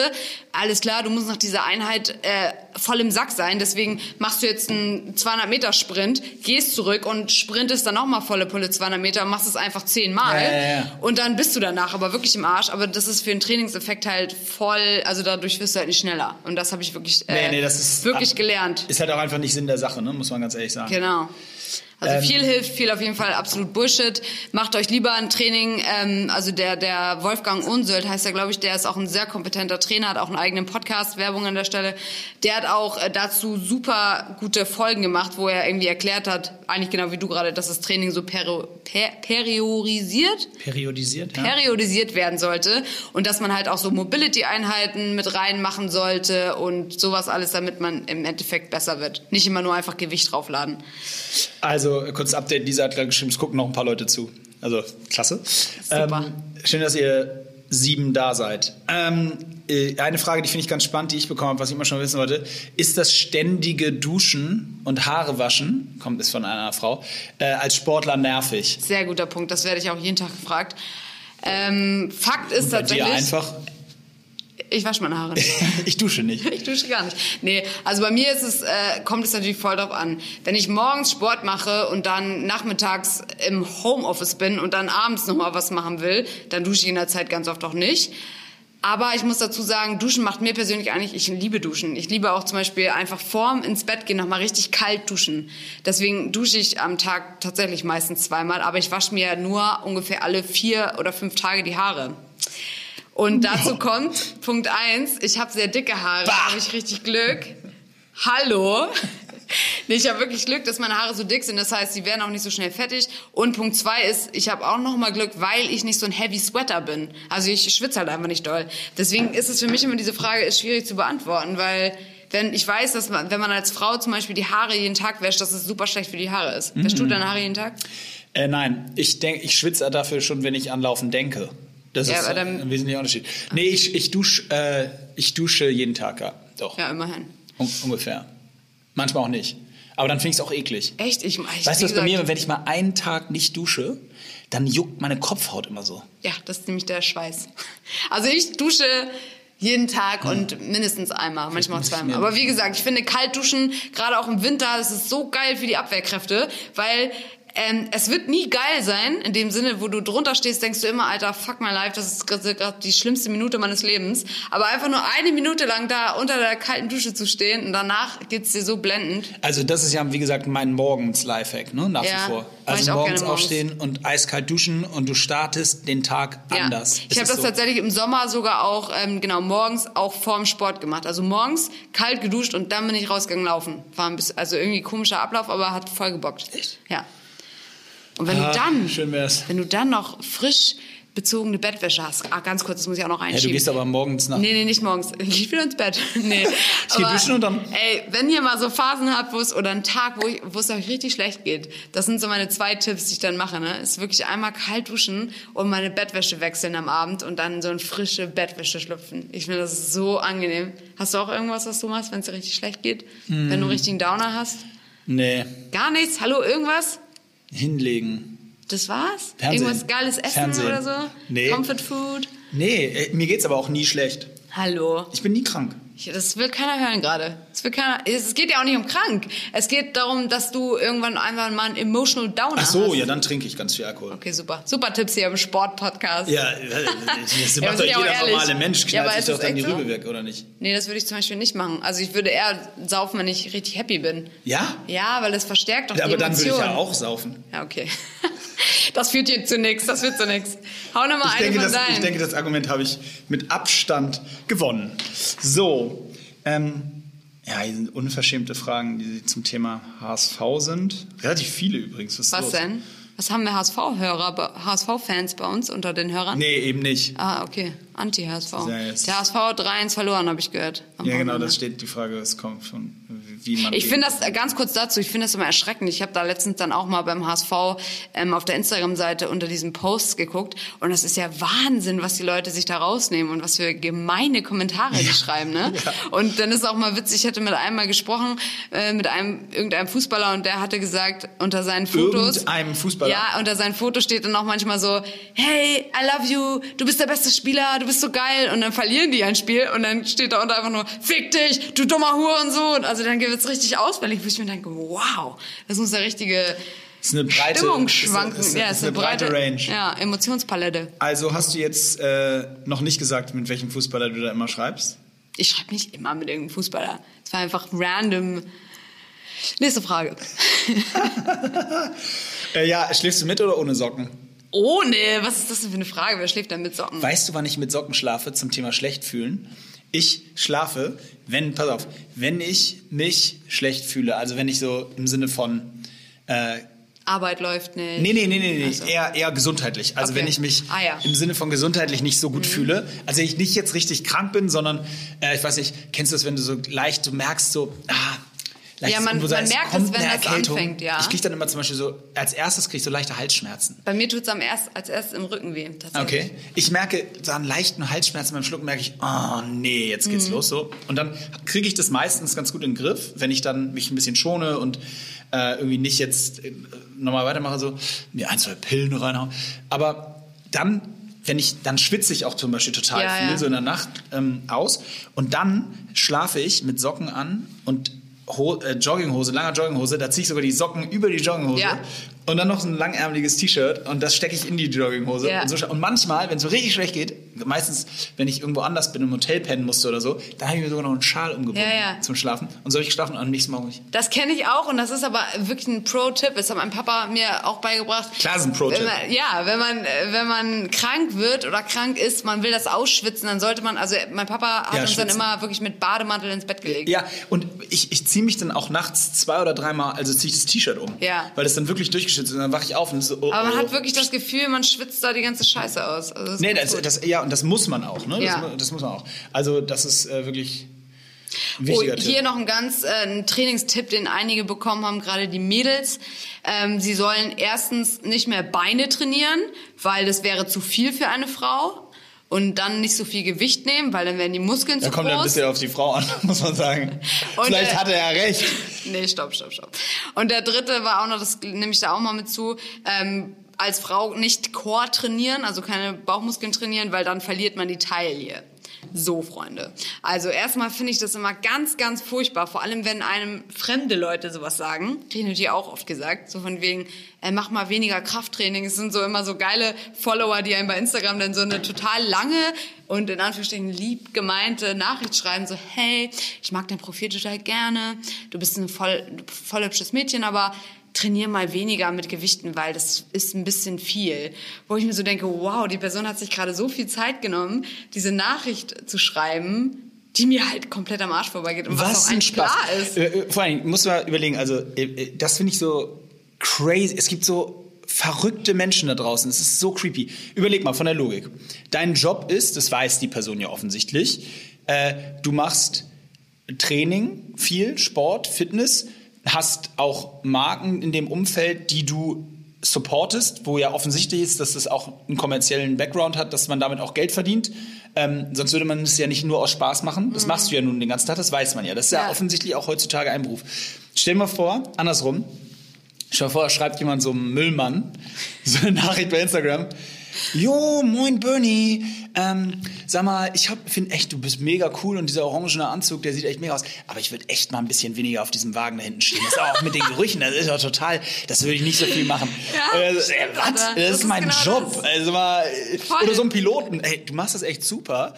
alles klar, du musst nach dieser Einheit äh, voll im Sack sein, deswegen machst du jetzt einen 200 Meter Sprint, gehst zurück und sprintest dann nochmal volle Pulle 200 Meter und machst es einfach zehnmal. Ja, ja, ja. Und dann bist du danach aber wirklich im Arsch. Aber das ist für einen Trainingseffekt halt voll, also dadurch wirst du halt nicht schneller. Und das habe ich wirklich, äh, nee, nee, das ist, wirklich gelernt. Ist halt auch einfach nicht Sinn der Sache, ne? muss man ganz ehrlich sagen. Genau. Also ähm, viel hilft, viel auf jeden Fall absolut Bullshit. Macht euch lieber ein Training. Ähm, also der der Wolfgang Unsöld heißt er, glaube ich, der ist auch ein sehr kompetenter Trainer, hat auch einen eigenen Podcast, Werbung an der Stelle. Der hat auch äh, dazu super gute Folgen gemacht, wo er irgendwie erklärt hat, eigentlich genau wie du gerade, dass das Training so peri per periodisiert, periodisiert, ja. periodisiert werden sollte und dass man halt auch so Mobility-Einheiten mit reinmachen sollte und sowas alles, damit man im Endeffekt besser wird. Nicht immer nur einfach Gewicht draufladen. Also kurzes Update, Lisa hat gerade geschrieben, es gucken noch ein paar Leute zu. Also klasse. Super. Ähm, schön, dass ihr sieben da seid. Ähm, äh, eine Frage, die finde ich ganz spannend, die ich bekommen habe, was ich immer schon wissen wollte. Ist das ständige Duschen und Haare waschen, kommt ist von einer Frau, äh, als Sportler nervig? Sehr guter Punkt, das werde ich auch jeden Tag gefragt. Ähm, Fakt ist und tatsächlich. Dir einfach ich wasche meine Haare nicht. ich dusche nicht. Ich dusche gar nicht. Nee, also bei mir ist es, äh, kommt es natürlich voll drauf an. Wenn ich morgens Sport mache und dann nachmittags im Homeoffice bin und dann abends nochmal was machen will, dann dusche ich in der Zeit ganz oft auch nicht. Aber ich muss dazu sagen, Duschen macht mir persönlich eigentlich, ich liebe Duschen. Ich liebe auch zum Beispiel einfach vorm ins Bett gehen nochmal richtig kalt duschen. Deswegen dusche ich am Tag tatsächlich meistens zweimal, aber ich wasche mir nur ungefähr alle vier oder fünf Tage die Haare. Und dazu kommt Punkt eins: ich habe sehr dicke Haare, habe ich richtig Glück. Hallo? Nee, ich habe wirklich Glück, dass meine Haare so dick sind. Das heißt, sie werden auch nicht so schnell fettig. Und Punkt zwei ist, ich habe auch noch mal Glück, weil ich nicht so ein Heavy Sweater bin. Also ich schwitze halt einfach nicht doll. Deswegen ist es für mich immer diese Frage ist schwierig zu beantworten, weil wenn ich weiß, dass man, wenn man als Frau zum Beispiel die Haare jeden Tag wäscht, dass es super schlecht für die Haare ist. Wäschst du deine Haare jeden Tag? Äh, nein, ich denk, ich schwitze dafür schon, wenn ich an Laufen denke. Das Ja, ist ein wesentlicher Unterschied. Nee, ich, ich, dusch, äh, ich dusche jeden Tag, ja. Doch, Ja, immerhin. Un ungefähr. Manchmal auch nicht. Aber dann finde ich es auch eklig. Echt? Ich, ich Weißt du, was bei mir, wenn ich mal einen Tag nicht dusche, dann juckt meine Kopfhaut immer so. Ja, das ist nämlich der Schweiß. Also ich dusche jeden Tag und mindestens einmal, manchmal auch zweimal. Aber wie gesagt, ich finde kalt duschen, gerade auch im Winter, das ist so geil für die Abwehrkräfte, weil ähm, es wird nie geil sein, in dem Sinne, wo du drunter stehst, denkst du immer, Alter, fuck my life, das ist gerade die schlimmste Minute meines Lebens. Aber einfach nur eine Minute lang da unter der kalten Dusche zu stehen und danach geht's dir so blendend. Also das ist ja, wie gesagt, mein Morgens-Lifehack, ne? nach Ja, wie vor. Also morgens morgens. aufstehen und eiskalt duschen und du startest den Tag anders. Ich habe das so. tatsächlich im Sommer sogar auch, ähm, genau, morgens auch vorm Sport gemacht. Also morgens kalt geduscht und dann bin ich rausgegangen laufen. War ein bisschen, also irgendwie komischer Ablauf, aber hat voll gebockt. Echt? Ja. Und wenn Ah, du dann, schön wär's. wenn du dann noch frisch bezogene Bettwäsche hast, ah, ganz kurz, das muss ich auch noch Ja, einschieben. du gehst aber morgens nach. Nee, nee, nicht morgens. Ich will ins Bett. Nee. Ich geh duschen und dann- Ey, wenn ihr mal so Phasen habt, wo es, oder einen Tag, wo, ich, wo es euch richtig schlecht geht, das sind so meine zwei Tipps, die ich dann mache, ne? Ist wirklich einmal kalt duschen und meine Bettwäsche wechseln am Abend und dann so in frische Bettwäsche schlüpfen. Ich finde, das so angenehm. Hast du auch irgendwas, was du machst, wenn es dir richtig schlecht geht? Wenn Hm. du einen richtigen Downer hast? Nee, Gar nichts? Hallo, irgendwas? Hinlegen. Das war's? Fernsehen. Irgendwas geiles Essen Fernsehen. oder so? Nee. Comfort Food? Nee, äh, mir geht's aber auch nie schlecht. Hallo? Ich bin nie krank. Ich- Das will keiner hören gerade. Es geht ja auch nicht um krank. Es geht darum, dass du irgendwann einfach mal einen emotional Downer Ach so, hast. ja, dann trinke ich ganz viel Alkohol. Okay, super. Super Tipps hier im Sport-Podcast. Ja, äh, das macht doch ja auch jeder normale Mensch, Ja, knallt aber sich doch das dann die so? Rübe weg, oder nicht? Nee, das würde ich zum Beispiel nicht machen. Also ich würde eher saufen, wenn ich richtig happy bin. Ja? Ja, weil das verstärkt doch Ja, die aber dann würde ich Emotionen. ja auch saufen. Ja, okay. Das führt hier zu nichts. Das führt zu nichts. Hau nochmal eine denke, von das, ich denke, das Argument habe ich mit Abstand gewonnen. So, ähm, ja, hier sind unverschämte Fragen, die zum Thema HSV sind. Relativ viele übrigens. Was, Was denn? Was haben wir HSV-Hörer, HSV-Fans bei uns unter den Hörern? Nee, eben nicht. Ah, okay. Anti-HSV. Ja, Der HSV hat 3-1 verloren, habe ich gehört. Ja, genau, das steht die Frage, es kommt von wie man. Ich finde das äh, ganz kurz dazu, ich finde das immer erschreckend. Ich habe da letztens dann auch mal beim HSV ähm, auf der Instagram-Seite unter diesen Posts geguckt und das ist ja Wahnsinn, was die Leute sich da rausnehmen und was für gemeine Kommentare die schreiben. Ne? Und dann ist auch mal witzig, ich hatte mit einem mal gesprochen, äh, mit einem irgendeinem Fußballer und der hatte gesagt, unter seinen Fotos... Irgendeinem Fußballer? Ja, unter seinen Fotos steht dann auch manchmal so, hey, I love you, du bist der beste Spieler, du bist so geil und dann verlieren die ein Spiel und dann steht da unter einfach nur, fick dich, du dummer Hurensohn. Also dann wird's richtig ausfällig, wo ich mir denke, wow, das muss eine richtige Das ist eine breite Stimmung ist-. Ist, ja, ist eine breite Range. Ja, Emotionspalette. Also hast du jetzt äh, noch nicht gesagt, mit welchem Fußballer du da immer schreibst? Ich schreibe nicht immer mit irgendeinem Fußballer. Es war einfach random. Nächste Frage. Äh, ja, schläfst du mit oder ohne Socken? Ohne, was ist das denn für eine Frage? Wer schläft denn mit Socken? Weißt du, wann ich mit Socken schlafe zum Thema schlecht fühlen? Ich schlafe, wenn, pass auf, wenn ich mich schlecht fühle, also wenn ich so im Sinne von, äh, Arbeit läuft nicht. nee, nee, nee, nee, nee Ach so. eher, eher gesundheitlich. Also Okay. wenn ich mich Ah, ja. im Sinne von gesundheitlich nicht so gut fühle, also ich nicht jetzt richtig krank bin, sondern, äh, ich weiß nicht, kennst du das, wenn du so leicht, du merkst so, ah, Ja, man- so, man es merkt es, wenn das anfängt, ja. Ich kriege dann immer zum Beispiel so, als erstes kriege ich so leichte Halsschmerzen. Bei mir tut's am erst, als erstes im Rücken weh. Tatsächlich. Okay. Ich merke so an leichten Halsschmerzen beim Schlucken, merke ich, oh nee, jetzt geht's los so. Und dann kriege ich das meistens ganz gut in den Griff, wenn ich dann mich ein bisschen schone und äh, irgendwie nicht jetzt äh, nochmal weitermache, so mir ein, zwei Pillen reinhauen. Aber dann, wenn ich, dann schwitze ich auch zum Beispiel total Ja, viel, ja. so in der Nacht ähm, aus. Und dann schlafe ich mit Socken an und Ho äh, Jogginghose, langer Jogginghose, da ziehe ich sogar die Socken über die Jogginghose Ja. Und dann noch so ein langärmeliges T-Shirt und das stecke ich in die Jogginghose. Ja. Und, so, und manchmal, wenn es so richtig schlecht geht, meistens, wenn ich irgendwo anders bin, im Hotel pennen musste oder so, da habe ich mir sogar noch einen Schal umgebunden Ja, ja. zum Schlafen. Und so habe ich geschlafen und am nächsten Morgen. Das kenne ich auch und das ist aber wirklich ein Pro-Tipp. Das hat mein Papa mir auch beigebracht. Klar ist ein Pro-Tipp. Ja, wenn man, wenn man krank wird oder krank ist, man will das ausschwitzen, dann sollte man, also mein Papa hat Ja, uns dann schwitzen. immer wirklich mit Bademantel ins Bett gelegt. Ja, und ich, ich ziehe mich dann auch nachts zwei oder dreimal, also ziehe ich das T-Shirt um. Ja. Weil das dann wirklich durchgeschützt ist und dann wache ich auf und so, oh, Aber man oh. hat wirklich das Gefühl, man schwitzt da die ganze Scheiße aus. Also das Nee, das, das, ja, und das muss man auch, ne? Ja. Das, das muss man auch. Also, das ist äh, wirklich ein Oh, hier Tipp. noch ein ganz äh, ein Trainingstipp, den einige bekommen haben, gerade die Mädels. Ähm, sie sollen erstens nicht mehr Beine trainieren, weil das wäre zu viel für eine Frau. Und dann nicht so viel Gewicht nehmen, weil dann werden die Muskeln Da zu kommt ja ein groß. bisschen auf die Frau an, muss man sagen. Und, Vielleicht äh, hat er ja recht. Nee, stopp, stopp, stopp. Und der dritte war auch noch, das nehme ich da auch mal mit zu, ähm, als Frau nicht Core trainieren, also keine Bauchmuskeln trainieren, weil dann verliert man die Taille. So, Freunde. Also erstmal finde ich das immer ganz, ganz furchtbar, vor allem wenn einem fremde Leute sowas sagen. Kriege ich auch oft gesagt, so von wegen, äh, mach mal weniger Krafttraining. Es sind so immer so geile Follower, die einem bei Instagram dann so eine total lange und in Anführungsstrichen lieb gemeinte Nachricht schreiben, so, hey, ich mag dein Profil total gerne, du bist ein voll, voll hübsches Mädchen, aber trainier mal weniger mit Gewichten, weil das ist ein bisschen viel. Wo ich mir so denke, wow, die Person hat sich gerade so viel Zeit genommen, diese Nachricht zu schreiben, die mir halt komplett am Arsch vorbeigeht und was, Was auch ein Spaß. klar ist. Äh, äh, vor allem, muss man überlegen, also, äh, das finde ich so crazy. Es gibt so verrückte Menschen da draußen. Es ist so creepy. Überleg mal von der Logik. Dein Job ist, das weiß die Person ja offensichtlich, äh, du machst Training, viel Sport, Fitness, hast auch Marken in dem Umfeld, die du supportest, wo ja offensichtlich ist, dass es auch einen kommerziellen Background hat, dass man damit auch Geld verdient. Ähm, sonst würde man es ja nicht nur aus Spaß machen. Das machst du ja nun den ganzen Tag, das weiß man ja. Das ist ja, Ja. offensichtlich auch heutzutage ein Beruf. Stell dir mal vor, andersrum. Stell dir mal vor, da schreibt jemand so einem Müllmann so eine Nachricht bei Instagram. Jo, moin Bernie. Ähm, sag mal, ich finde echt, du bist mega cool und dieser orangene Anzug, der sieht echt mega aus. Aber ich würde echt mal ein bisschen weniger auf diesem Wagen da hinten stehen. Das ist auch mit den Gerüchen, das ist doch total, das würde ich nicht so viel machen. Ja, äh, stimmt, äh, was? Das, Das ist mein genau Job. das. Also mal, äh, Voll. oder so ein Piloten. Ey, du machst das echt super.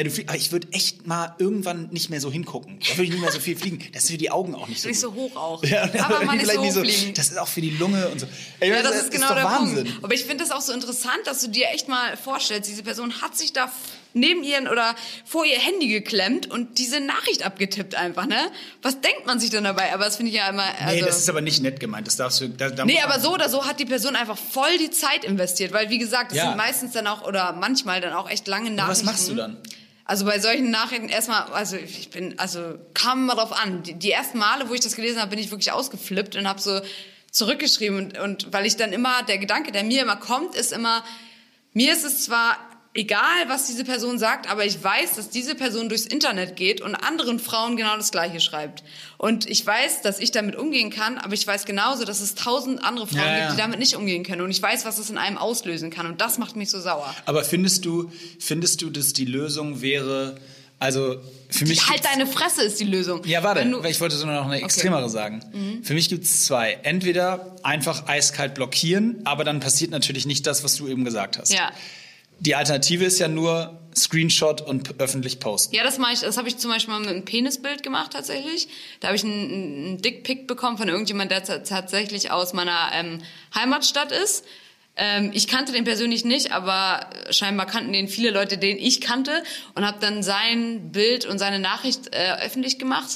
Äh, du flieg, aber ich würde echt mal irgendwann nicht mehr so hingucken. Da würde ich nicht mehr so viel fliegen. Das ist für die Augen auch nicht so Nicht gut. so hoch auch. Ja, Aber nicht vielleicht so fliegen. Das ist auch für die Lunge und so. Ey, Ja, das ist genau doch der Wahnsinn. Punkt. Aber ich finde das auch so interessant, dass du dir echt mal vorstellst, diese Person hat sich da neben ihren oder vor ihr Handy geklemmt und diese Nachricht abgetippt einfach, ne? Was denkt man sich denn dabei? Aber das finde ich ja immer. Also Nee, das ist aber nicht nett gemeint. Das darfst du. Da, da Nee, man- aber so oder so hat die Person einfach voll die Zeit investiert, weil wie gesagt, das Ja. sind meistens dann auch oder manchmal dann auch echt lange Nachrichten. was machst du dann? Also bei solchen Nachrichten erstmal, also ich bin, also kam mal drauf an. Die, die ersten Male, wo ich das gelesen habe, bin ich wirklich ausgeflippt und habe so zurückgeschrieben und, und weil ich dann immer, der Gedanke, der mir immer kommt, ist immer, mir ist es zwar egal, was diese Person sagt, aber ich weiß, dass diese Person durchs Internet geht und anderen Frauen genau das Gleiche schreibt. Und ich weiß, dass ich damit umgehen kann, aber ich weiß genauso, dass es tausend andere Frauen Ja, ja. gibt, die damit nicht umgehen können. Und ich weiß, was es in einem auslösen kann. Und das macht mich so sauer. Aber findest du, findest du, dass die Lösung wäre, also für mich. halt deine Fresse ist die Lösung. Ja, warte, du- ich wollte so noch eine extremere sagen. Für mich gibt es zwei. Entweder einfach eiskalt blockieren, aber dann passiert natürlich nicht das, was du eben gesagt hast. Ja. Die Alternative ist ja nur Screenshot und öffentlich posten. Ja, das mache ich, das habe ich zum Beispiel mal mit einem Penisbild gemacht tatsächlich. Da habe ich einen, einen Dickpick bekommen von irgendjemand, der ta- tatsächlich aus meiner ähm, Heimatstadt ist. Ähm, ich kannte den persönlich nicht, aber scheinbar kannten den viele Leute, den ich kannte und habe dann sein Bild und seine Nachricht äh, öffentlich gemacht.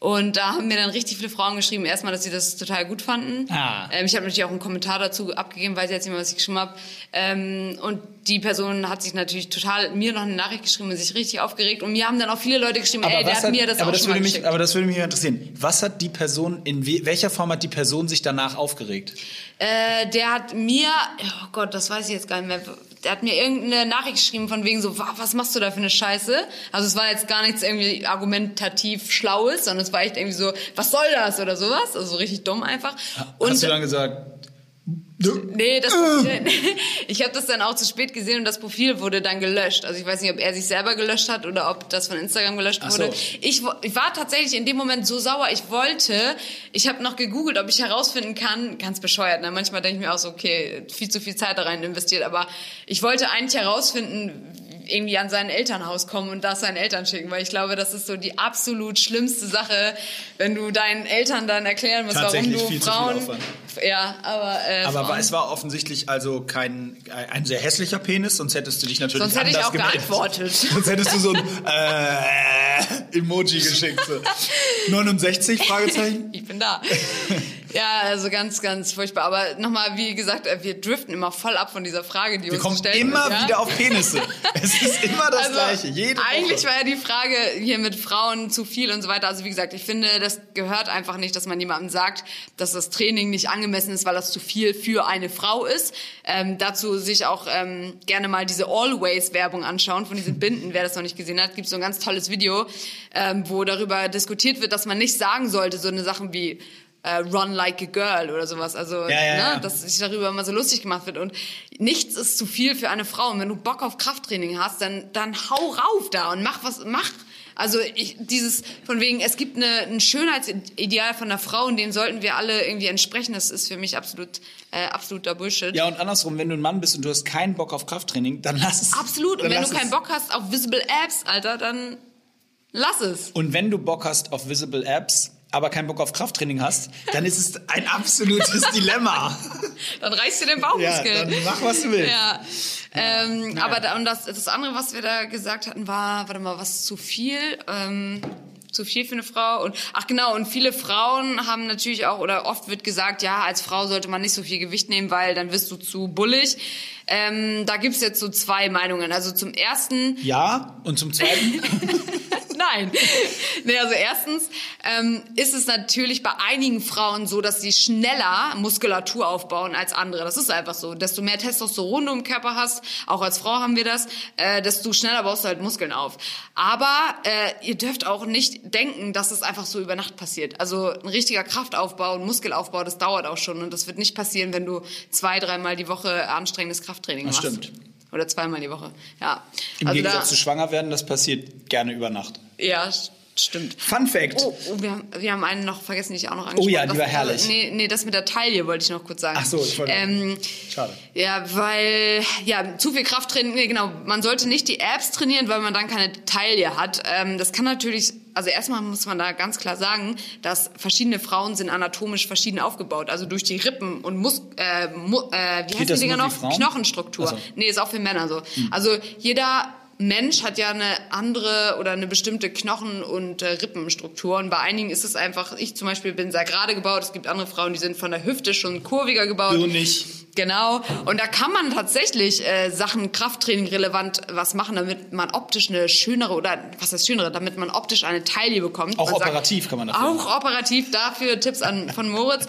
Und da haben mir dann richtig viele Frauen geschrieben, erstmal, dass sie das total gut fanden. Ah. Ähm, ich habe natürlich auch einen Kommentar dazu abgegeben, weiß jetzt nicht mehr, was ich geschrieben habe. Ähm, und die Person hat sich natürlich total mir noch eine Nachricht geschrieben und sich richtig aufgeregt. Und mir haben dann auch viele Leute geschrieben, ey, der was hat mir das aber auch das schon würde mich. Aber das würde mich interessieren. Was hat die Person, in we welcher Form hat die Person sich danach aufgeregt? Äh, der hat mir, oh Gott, das weiß ich jetzt gar nicht mehr. Der hat mir irgendeine Nachricht geschrieben von wegen so, "Wa- was machst du da für eine Scheiße? Also es war jetzt gar nichts irgendwie argumentativ Schlaues, sondern es war echt irgendwie so, was soll das oder sowas? Also so richtig dumm einfach. Hast du dann gesagt, Nee, das Profil, ich habe das dann auch zu spät gesehen und das Profil wurde dann gelöscht. Also ich weiß nicht, ob er sich selber gelöscht hat oder ob das von Instagram gelöscht Ach wurde. so. Ich, ich war tatsächlich in dem Moment so sauer. Ich wollte, ich habe noch gegoogelt, ob ich herausfinden kann, ganz bescheuert. Ne? Manchmal denke ich mir auch so, okay, viel zu viel Zeit da rein investiert. Aber ich wollte eigentlich herausfinden, irgendwie an sein Elternhaus kommen und das seinen Eltern schicken, weil ich glaube, das ist so die absolut schlimmste Sache, wenn du deinen Eltern dann erklären musst, warum du viel zu viel Frauen, ja, aber äh, Aber Frauen, es war offensichtlich also kein ein sehr hässlicher Penis, sonst hättest du dich natürlich Sonst hätte ich auch gemeldet. geantwortet. Sonst hättest du so ein äh, Emoji geschickt. So. 69 Fragezeichen. ich bin da. Ja, also ganz, ganz furchtbar. Aber nochmal, wie gesagt, äh, wir driften immer voll ab von dieser Frage, die Wir uns kommen gestellt immer. Ja? wieder auf Penisse. Es ist immer das Also, Gleiche. Jede eigentlich Woche. war ja die Frage hier mit Frauen zu viel und so weiter. Also wie gesagt, ich finde, das gehört einfach nicht, dass man jemandem sagt, dass das Training nicht angemessen ist, weil das zu viel für eine Frau ist. Ähm, dazu sich auch ähm, gerne mal diese Always-Werbung anschauen von diesen Binden. Wer das noch nicht gesehen hat, gibt so ein ganz tolles Video, ähm, wo darüber diskutiert wird, dass man nicht sagen sollte, so eine Sachen wie äh, Run like a girl oder sowas. Also, Ja, ja, ne, ja. dass sich darüber immer so lustig gemacht wird. Und nichts ist zu viel für eine Frau. Und wenn du Bock auf Krafttraining hast, dann, dann hau rauf da und mach was, mach. Also ich, dieses von wegen, es gibt eine, ein Schönheitsideal von einer Frau und dem sollten wir alle irgendwie entsprechen. Das ist für mich absolut äh, absoluter Bullshit. Ja, und andersrum, wenn du ein Mann bist und du hast keinen Bock auf Krafttraining, dann lass es. Absolut. Und wenn du keinen. Bock hast auf Visible Abs, Alter, dann lass es. Und wenn du Bock hast auf Visible Apps, aber keinen Bock auf Krafttraining hast, dann ist es ein absolutes Dilemma. Dann reißt dir den Bauchmuskel. Ja, dann mach, was du willst. Ja. Ähm, Aber da, und das, das andere, was wir da gesagt hatten, war, warte mal, was zu viel? Ähm, zu viel für eine Frau und ach genau und viele Frauen haben natürlich auch oder oft wird gesagt ja als Frau sollte man nicht so viel Gewicht nehmen weil dann wirst du zu bullig ähm, da gibt's jetzt so zwei Meinungen also zum ersten Ja, und zum Zweiten, Nein. Nee, also erstens ähm, ist es natürlich bei einigen Frauen so, dass sie schneller Muskulatur aufbauen als andere. Das ist einfach so. Desto mehr Testosteron du im Körper hast, auch als Frau haben wir das, äh, desto schneller baust du halt Muskeln auf. Aber äh, ihr dürft auch nicht denken, dass es einfach so über Nacht passiert. Also ein richtiger Kraftaufbau und Muskelaufbau, das dauert auch schon. Und das wird nicht passieren, wenn du zwei, dreimal die Woche anstrengendes Krafttraining Das machst. stimmt. Oder zweimal die Woche. Ja. im also da, Gegensatz zu schwanger werden, das passiert gerne über Nacht. ja, st- stimmt. Fun Fact. Oh, oh wir, haben, wir haben einen noch vergessen, die ich auch noch angesprochen Oh ja, die war herrlich. Nee, nee, das mit der Taille wollte ich noch kurz sagen. Ach so, ich wollte- Ähm, Schade. ja, weil, ja, zu viel Krafttraining, nee, genau, man sollte nicht die Abs trainieren, weil man dann keine Taille hat. Ähm, das kann natürlich, also erstmal muss man da ganz klar sagen, dass verschiedene Frauen sind anatomisch verschieden aufgebaut. Also durch die Rippen und Mus äh, mu äh, wie das die Dinger noch? Frauen? Knochenstruktur. Ach so. Nee, ist auch für Männer so. Also jeder Mensch hat ja eine andere oder eine bestimmte Knochen- und äh, Rippenstruktur. Und bei einigen ist es einfach, ich zum Beispiel bin sehr gerade gebaut. Es gibt andere Frauen, die sind von der Hüfte schon kurviger gebaut. So nicht. Genau. Und da kann man tatsächlich äh, Sachen Krafttraining relevant was machen, damit man optisch eine schönere oder was heißt schönere, damit man optisch eine Taille bekommt. Auch Man sagt- operativ kann man dafür Auch operativ dafür Tipps an von Moritz.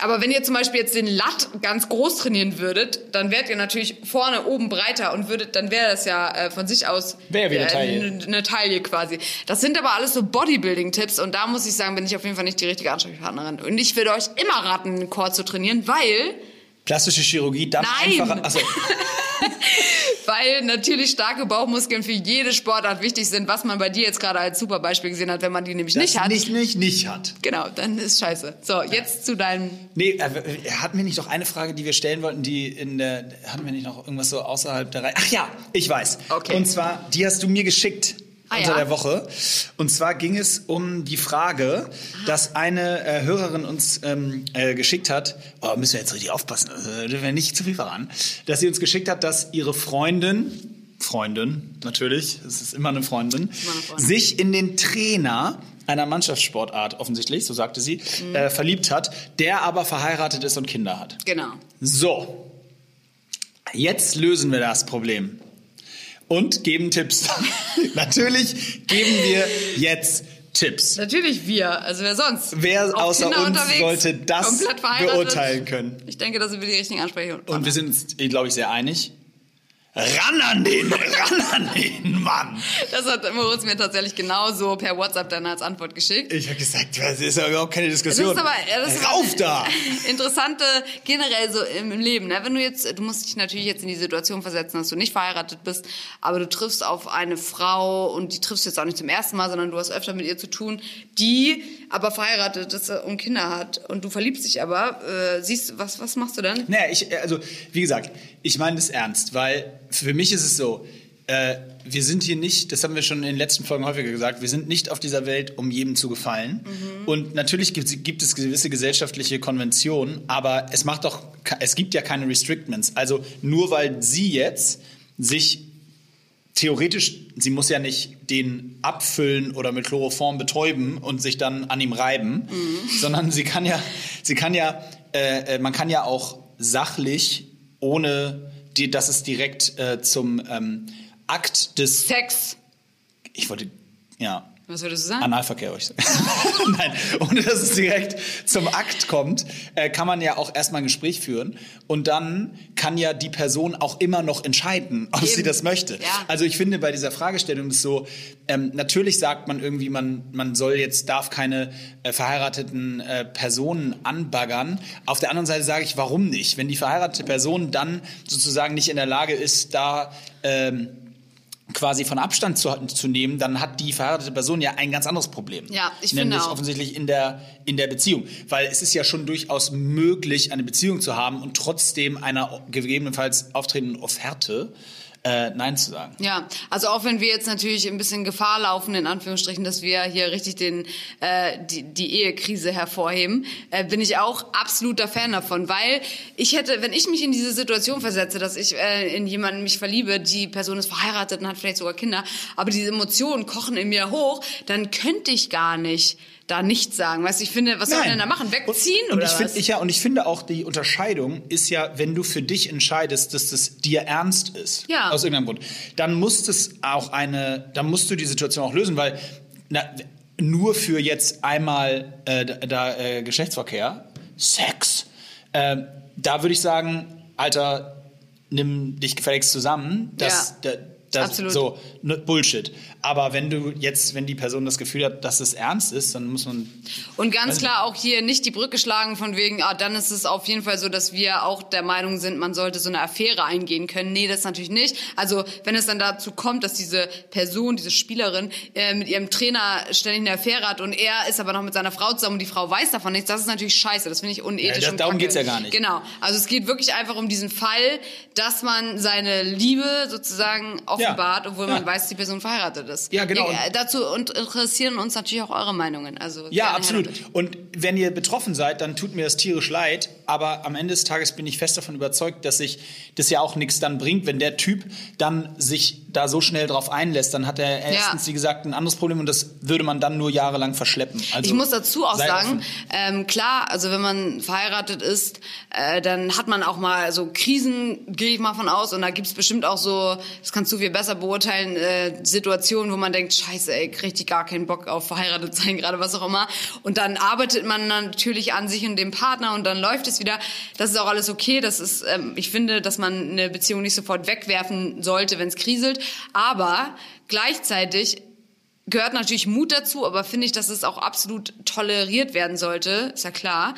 Aber wenn ihr zum Beispiel jetzt den Lat ganz groß trainieren würdet, dann wärt ihr natürlich vorne oben breiter und würdet, dann wäre das ja äh, von sich aus Wäre wieder äh, Taille. eine eine Taille quasi. Das sind aber alles so Bodybuilding-Tipps und da muss ich sagen, bin ich auf jeden Fall nicht die richtige Ansprechpartnerin. Und ich würde euch immer raten, einen Core zu trainieren, weil Plastische Chirurgie darf Nein. einfach. Also, Weil natürlich starke Bauchmuskeln für jede Sportart wichtig sind, was man bei dir jetzt gerade als super Beispiel gesehen hat, wenn man die nämlich das nicht hat. nicht, nicht, nicht hat. Genau, dann ist scheiße. So, jetzt zu deinem. Nee, äh, hatten wir nicht noch eine Frage, die wir stellen wollten, die in der, hatten wir nicht noch irgendwas so außerhalb der Reihe? Ach ja, ich weiß. Okay. Und zwar, die hast du mir geschickt Ah, unter ja? der Woche. Und zwar ging es um die Frage, dass eine äh, Hörerin uns ähm, äh, geschickt hat, oh, müssen wir jetzt richtig aufpassen, äh, dürfen wir nicht zu viel verraten, dass sie uns geschickt hat, dass ihre Freundin, Freundin natürlich, es ist immer eine Freundin, immer eine Freundin. sich in den Trainer einer Mannschaftssportart offensichtlich, so sagte sie, Mhm. äh, verliebt hat, der aber verheiratet ist und Kinder hat. Genau. So, jetzt lösen wir das Problem und geben Tipps. Natürlich geben wir jetzt Tipps. Natürlich wir, also wer sonst? Wer Auch außer Kinder uns sollte das beurteilen können? Ich denke, das sind wir die richtigen Ansprechpartner. Und wir sind uns, glaube ich, sehr einig. Ran an den, ran an den Mann. Das hat Moritz mir tatsächlich genauso per WhatsApp dann als Antwort geschickt. Ich habe gesagt, das ist ja überhaupt keine Diskussion. Das ist aber, das ist Rauf da! Interessante generell so im, Leben. Ne? Wenn du jetzt, du musst dich natürlich jetzt in die Situation versetzen, dass du nicht verheiratet bist, aber du triffst auf eine Frau und die triffst jetzt auch nicht zum ersten Mal, sondern du hast öfter mit ihr zu tun, die aber verheiratet ist und Kinder hat und du verliebst dich aber, äh, siehst was, was machst du dann? Naja, ich, also, wie gesagt, ich meine das ernst, weil für mich ist es so, äh, wir sind hier nicht, das haben wir schon in den letzten Folgen häufiger gesagt, wir sind nicht auf dieser Welt, um jedem zu gefallen. Mhm. Und natürlich gibt, gibt es gewisse gesellschaftliche Konventionen, aber es macht doch, es gibt ja keine Restrictments. Also nur weil sie jetzt sich theoretisch, sie muss ja nicht den abfüllen oder mit Chloroform betäuben und sich dann an ihm reiben, sondern sie kann ja, sie kann ja, äh, äh, man kann ja auch sachlich, ohne die, dass es direkt äh, zum ähm, Akt des, Sex. ich wollte, ja, Was würdest du sagen? Analverkehr, euch sagen. Nein, ohne dass es direkt zum Akt kommt, äh, kann man ja auch erstmal ein Gespräch führen und dann kann ja die Person auch immer noch entscheiden, ob sie Eben. das möchte. Ja. Also ich finde bei dieser Fragestellung ist so, ähm, natürlich sagt man irgendwie, man, man soll jetzt, darf keine äh, verheirateten äh, Personen anbaggern. Auf der anderen Seite sage ich, warum nicht? Wenn die verheiratete Person dann sozusagen nicht in der Lage ist, da ähm, quasi von Abstand zu, zu nehmen, dann hat die verheiratete Person ja ein ganz anderes Problem. Ja, ich Nämlich finde auch. offensichtlich in der, in der Beziehung. Weil es ist ja schon durchaus möglich, eine Beziehung zu haben und trotzdem einer gegebenenfalls auftretenden Offerte äh, Nein zu sagen. Ja, also auch wenn wir jetzt natürlich ein bisschen Gefahr laufen, in Anführungsstrichen, dass wir hier richtig den, äh, die, die Ehekrise hervorheben, äh, bin ich auch absoluter Fan davon, weil ich hätte, wenn ich mich in diese Situation versetze, dass ich äh, in jemanden mich verliebe, die Person ist verheiratet und hat vielleicht sogar Kinder, aber diese Emotionen kochen in mir hoch, dann könnte ich gar nicht da nichts sagen. Weißt du, ich finde, was soll man denn da machen? Wegziehen und, und oder ich was? find, ich, ja, und ich finde auch, die Unterscheidung ist ja, wenn du für dich entscheidest, dass das dir ernst ist, Ja. aus irgendeinem Grund, dann muss es auch eine, dann musst du die Situation auch lösen, weil na, nur für jetzt einmal äh, da, da äh, Geschlechtsverkehr, Sex, äh, da würde ich sagen, Alter, nimm dich gefälligst zusammen. Das, Ja. da, das, Absolut. So, ne, Bullshit. Aber wenn du jetzt, wenn die Person das Gefühl hat, dass es ernst ist, dann muss man Und ganz klar auch hier nicht die Brücke schlagen von wegen, ah, dann ist es auf jeden Fall so, dass wir auch der Meinung sind, man sollte so eine Affäre eingehen können. Nee, das natürlich nicht. Also wenn es dann dazu kommt, dass diese Person, diese Spielerin äh, mit ihrem Trainer ständig eine Affäre hat und er ist aber noch mit seiner Frau zusammen und die Frau weiß davon nichts, das ist natürlich scheiße. Das finde ich unethisch. Ja, das- darum geht's ja gar nicht. Genau. Also es geht wirklich einfach um diesen Fall, dass man seine Liebe sozusagen offenbart, obwohl Ja. man weiß, die Person verheiratet ist. Ja, genau. Äh, dazu und interessieren uns natürlich auch eure Meinungen. Also Ja, absolut. Und wenn ihr betroffen seid, dann tut mir das tierisch leid. Aber am Ende des Tages bin ich fest davon überzeugt, dass sich das ja auch nichts dann bringt, wenn der Typ dann sich da so schnell drauf einlässt. Dann hat er erstens, wie gesagt, ein anderes Problem und das würde man dann nur jahrelang verschleppen. Also, Ich muss dazu auch sagen, ähm, klar, also wenn man verheiratet ist, äh, dann hat man auch mal so Krisen, gehe ich mal von aus, und da gibt's bestimmt auch so, das kannst du viel besser beurteilen, äh, Situationen, wo man denkt, scheiße, ey, richtig gar keinen Bock auf verheiratet sein, gerade was auch immer. Und dann arbeitet man natürlich an sich und dem Partner und dann läuft es wieder. Das ist auch alles okay. Das ist, ähm, ich finde, dass man eine Beziehung nicht sofort wegwerfen sollte, wenn es kriselt. Aber gleichzeitig gehört natürlich Mut dazu, aber finde ich, dass es auch absolut toleriert werden sollte, ist ja klar.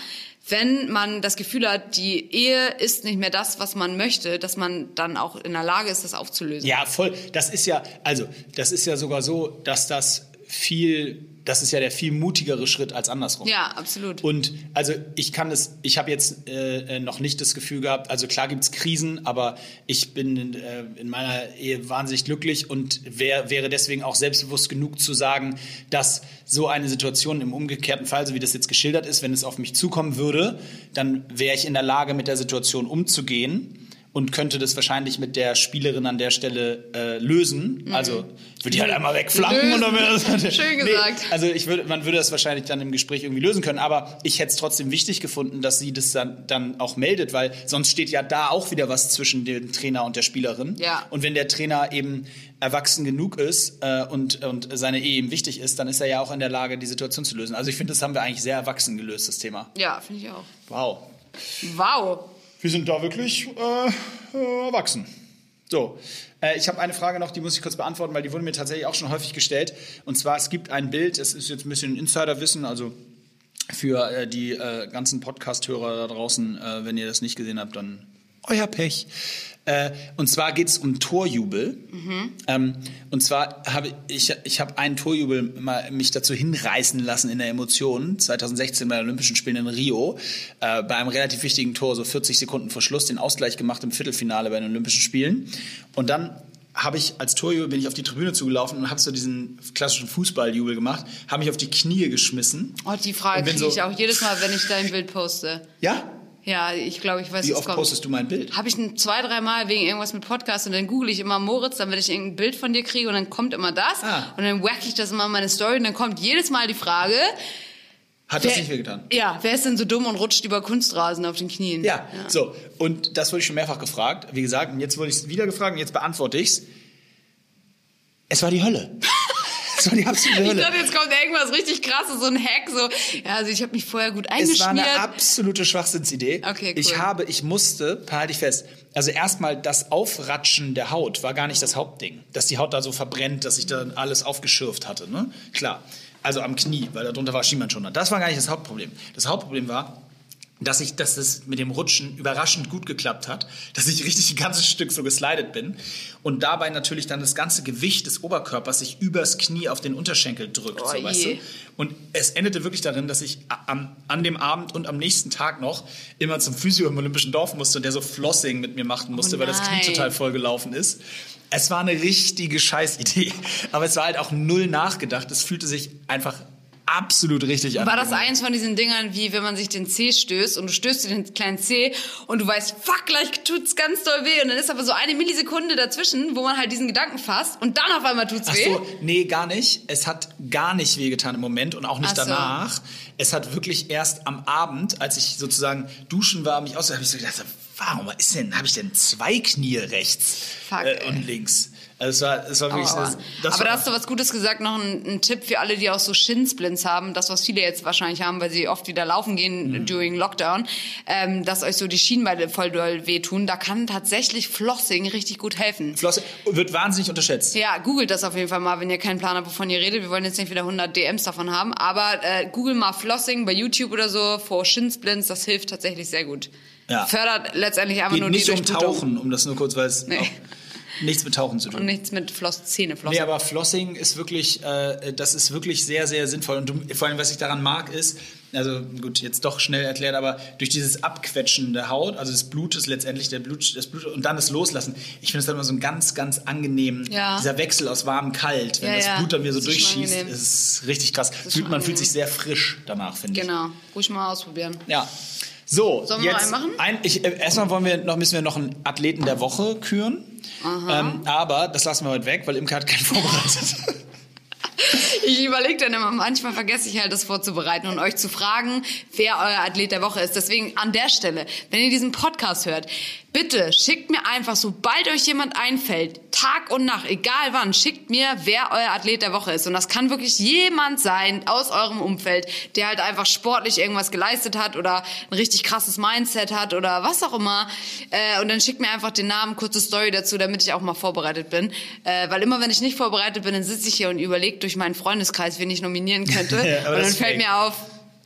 Wenn man das Gefühl hat, die Ehe ist nicht mehr das, was man möchte, dass man dann auch in der Lage ist, das aufzulösen. Ja, voll. Das ist ja, also, das ist ja sogar so, dass das viel, das ist ja der viel mutigere Schritt als andersrum. Ja, absolut. Und also ich kann es, ich habe jetzt äh, noch nicht das Gefühl gehabt, also klar gibt's Krisen, aber ich bin in, äh, in meiner Ehe wahnsinnig glücklich und wär, wäre deswegen auch selbstbewusst genug zu sagen, dass so eine Situation im umgekehrten Fall, so wie das jetzt geschildert ist, wenn es auf mich zukommen würde, dann wäre ich in der Lage, mit der Situation umzugehen und könnte das wahrscheinlich mit der Spielerin an der Stelle äh, lösen. Also würde die halt einmal wegflanken und dann wäre das Mhm. Schön gesagt. also ich würde, man würde das wahrscheinlich dann im Gespräch irgendwie lösen können, aber ich hätte es trotzdem wichtig gefunden, dass sie das dann, dann auch meldet, weil sonst steht ja da auch wieder was zwischen dem Trainer und der Spielerin. Ja. Und wenn der Trainer eben erwachsen genug ist äh, und, und seine Ehe ihm wichtig ist, dann ist er ja auch in der Lage, die Situation zu lösen. Also ich finde, das haben wir eigentlich sehr erwachsen gelöst, das Thema. Ja, finde ich auch. Wow. Wow. Wir sind da wirklich äh, äh, erwachsen. So, äh, ich habe eine Frage noch, die muss ich kurz beantworten, weil die wurde mir tatsächlich auch schon häufig gestellt. Und zwar, es gibt ein Bild, es ist jetzt ein bisschen Insiderwissen, also für äh, die äh, ganzen Podcast-Hörer da draußen, äh, wenn ihr das nicht gesehen habt, dann euer Pech. Äh, und zwar geht es um Torjubel. Ähm, und zwar habe ich, ich habe einen Torjubel mal mich dazu hinreißen lassen in der Emotion 2016 bei den Olympischen Spielen in Rio äh, bei einem relativ wichtigen Tor, so 40 Sekunden vor Schluss, den Ausgleich gemacht im Viertelfinale bei den Olympischen Spielen. Und dann habe ich als Torjubel bin ich auf die Tribüne zugelaufen und habe so diesen klassischen Fußballjubel gemacht, habe mich auf die Knie geschmissen. Oh, die Frage kriege so- ich auch jedes Mal, wenn ich dein Bild poste. Ja? Ja, ich glaube, ich weiß, Wie oft kommt. postest du mein Bild? Habe ich ein, zwei, dreimal wegen irgendwas mit Podcast und dann google ich immer Moritz, dann will ich irgendein Bild von dir kriegen und dann kommt immer das Ah. und dann wack ich das immer in meine Story und dann kommt jedes Mal die Frage, Hat das wer- nicht wehgetan? Ja, wer ist denn so dumm und rutscht über Kunstrasen auf den Knien? Ja, so. Und das wurde ich schon mehrfach gefragt. Wie gesagt, und jetzt wurde ich es wieder gefragt und jetzt beantworte ich es. Es war die Hölle. war die absolute Ich Hölle. dachte, jetzt kommt irgendwas richtig krasses, so ein Hack, so, ja, also ich habe mich vorher gut Es war eine eingeschmiert. absolute Schwachsinnsidee. Okay, cool. Ich habe, ich musste, halte ich fest, also erstmal das Aufratschen der Haut war gar nicht das Hauptding. Dass die Haut da so verbrennt, dass ich dann alles aufgeschürft hatte, ne? Klar. Also am Knie, weil da drunter war Schienbeinschoner. Das war gar nicht das Hauptproblem. Das Hauptproblem war, dass ich, dass es mit dem Rutschen überraschend gut geklappt hat, dass ich richtig ein ganzes Stück so geslidet bin und dabei natürlich dann das ganze Gewicht des Oberkörpers sich übers Knie auf den Unterschenkel drückt, Oh so, weißt je. du? Und es endete wirklich darin, dass ich a- am, an dem Abend und am nächsten Tag noch immer zum Physio im Olympischen Dorf musste und der so Flossing mit mir machen musste, Oh weil das Knie total voll gelaufen ist. Es war eine richtige Scheißidee, aber es war halt auch null nachgedacht. Es fühlte sich einfach absolut richtig. War das eins von diesen Dingern, wie wenn man sich den Zeh stößt und du stößt dir den kleinen Zeh und du weißt, fuck, gleich tut's ganz doll weh und dann ist aber so eine Millisekunde dazwischen, wo man halt diesen Gedanken fasst und dann auf einmal tut's Ach weh. so, nee, gar nicht. Es hat gar nicht wehgetan im Moment und auch nicht Ach so. danach. Es hat wirklich erst am Abend, als ich sozusagen duschen war, mich aus, habe ich so gedacht, warum ist denn, habe ich denn zwei Knie rechts Fuck, äh, und links? Also es war, es war wirklich, Aber, das, das aber da war, hast du was Gutes gesagt, noch ein, ein Tipp für alle, die auch so Shinsplints haben, das, was viele jetzt wahrscheinlich haben, weil sie oft wieder laufen gehen Mhm. during Lockdown, ähm, dass euch so die Schienbeine voll doll wehtun. Da kann tatsächlich Flossing richtig gut helfen. Flosse wird wahnsinnig unterschätzt. Ja, googelt das auf jeden Fall mal, wenn ihr keinen Plan habt, wovon ihr redet. Wir wollen jetzt nicht wieder 100 DMs davon haben, aber äh, google mal Flossing bei YouTube oder so vor Shinsplints, das hilft tatsächlich sehr gut. Ja. Fördert letztendlich einfach Geht nur nicht die um Durchblutung Tauchen, um das nur kurz, weil es Nee. Nichts mit Tauchen zu tun und nichts mit Floss, Zähneflossen. Nee, aber Flossing ist wirklich, äh, das ist wirklich sehr, sehr sinnvoll. Und du, vor allem, was ich daran mag, ist, also gut, jetzt doch schnell erklärt, aber durch dieses Abquetschen der Haut, also des Blutes letztendlich, der Blut, das Blut und dann das Loslassen, ich finde es dann immer so ein ganz, ganz angenehm, Ja. dieser Wechsel aus warm kalt, wenn Ja, das ja. Blut dann wieder so durchschießt, ist richtig krass. ist Fühlt, man fühlt sich sehr frisch danach, finde ich. Genau, ruhig mal ausprobieren. Ja. So, Sollen wir jetzt noch einen machen? Ein, ich, äh, erstmal wollen wir noch, müssen wir noch einen Athleten der Woche küren. Ähm, aber das lassen wir heute weg, weil Imke hat keinen vorbereitet. Ich überlege dann immer, manchmal vergesse ich halt das vorzubereiten und euch zu fragen, wer euer Athlet der Woche ist. Deswegen an der Stelle, wenn ihr diesen Podcast hört, bitte schickt mir einfach, sobald euch jemand einfällt, Tag und Nacht, egal wann, schickt mir, wer euer Athlet der Woche ist. Und das kann wirklich jemand sein aus eurem Umfeld, der halt einfach sportlich irgendwas geleistet hat oder ein richtig krasses Mindset hat oder was auch immer. Äh, und dann schickt mir einfach den Namen, kurze Story dazu, damit ich auch mal vorbereitet bin. Äh, weil immer, wenn ich nicht vorbereitet bin, dann sitze ich hier und überlege durch meinen Freundeskreis, wen ich nominieren könnte. Ja, und das dann fällt fake. mir auf,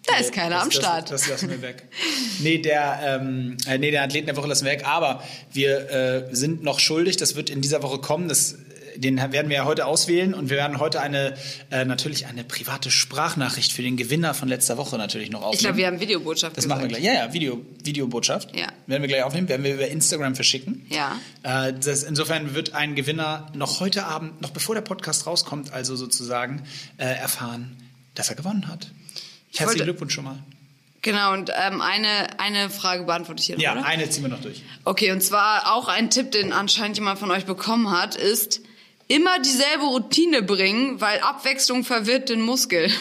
da ist keiner das, am das, Start. Das, lassen wir weg. Nee, der, ähm, äh, nee, der Athleten der Woche lassen wir weg. Aber wir äh, sind noch schuldig. Das wird in dieser Woche kommen. Das, den werden wir ja heute auswählen. Und wir werden heute eine, äh, natürlich eine private Sprachnachricht für den Gewinner von letzter Woche natürlich noch aufnehmen. ich glaube, wir haben Videobotschaft Das gesagt. machen wir gleich. Ja, ja, Video, Videobotschaft. Ja. Werden wir gleich aufnehmen, werden wir über Instagram verschicken. Ja. Äh, das, insofern wird ein Gewinner noch heute Abend, noch bevor der Podcast rauskommt, also sozusagen, äh, erfahren, dass er gewonnen hat. Herzlichen Glückwunsch schon mal. Genau, und ähm, eine, eine Frage beantworte ich hier noch, Ja, oder? eine ziehen wir noch durch. Okay, und zwar auch ein Tipp, den anscheinend jemand von euch bekommen hat, ist immer dieselbe Routine bringen, weil Abwechslung verwirrt den Muskel.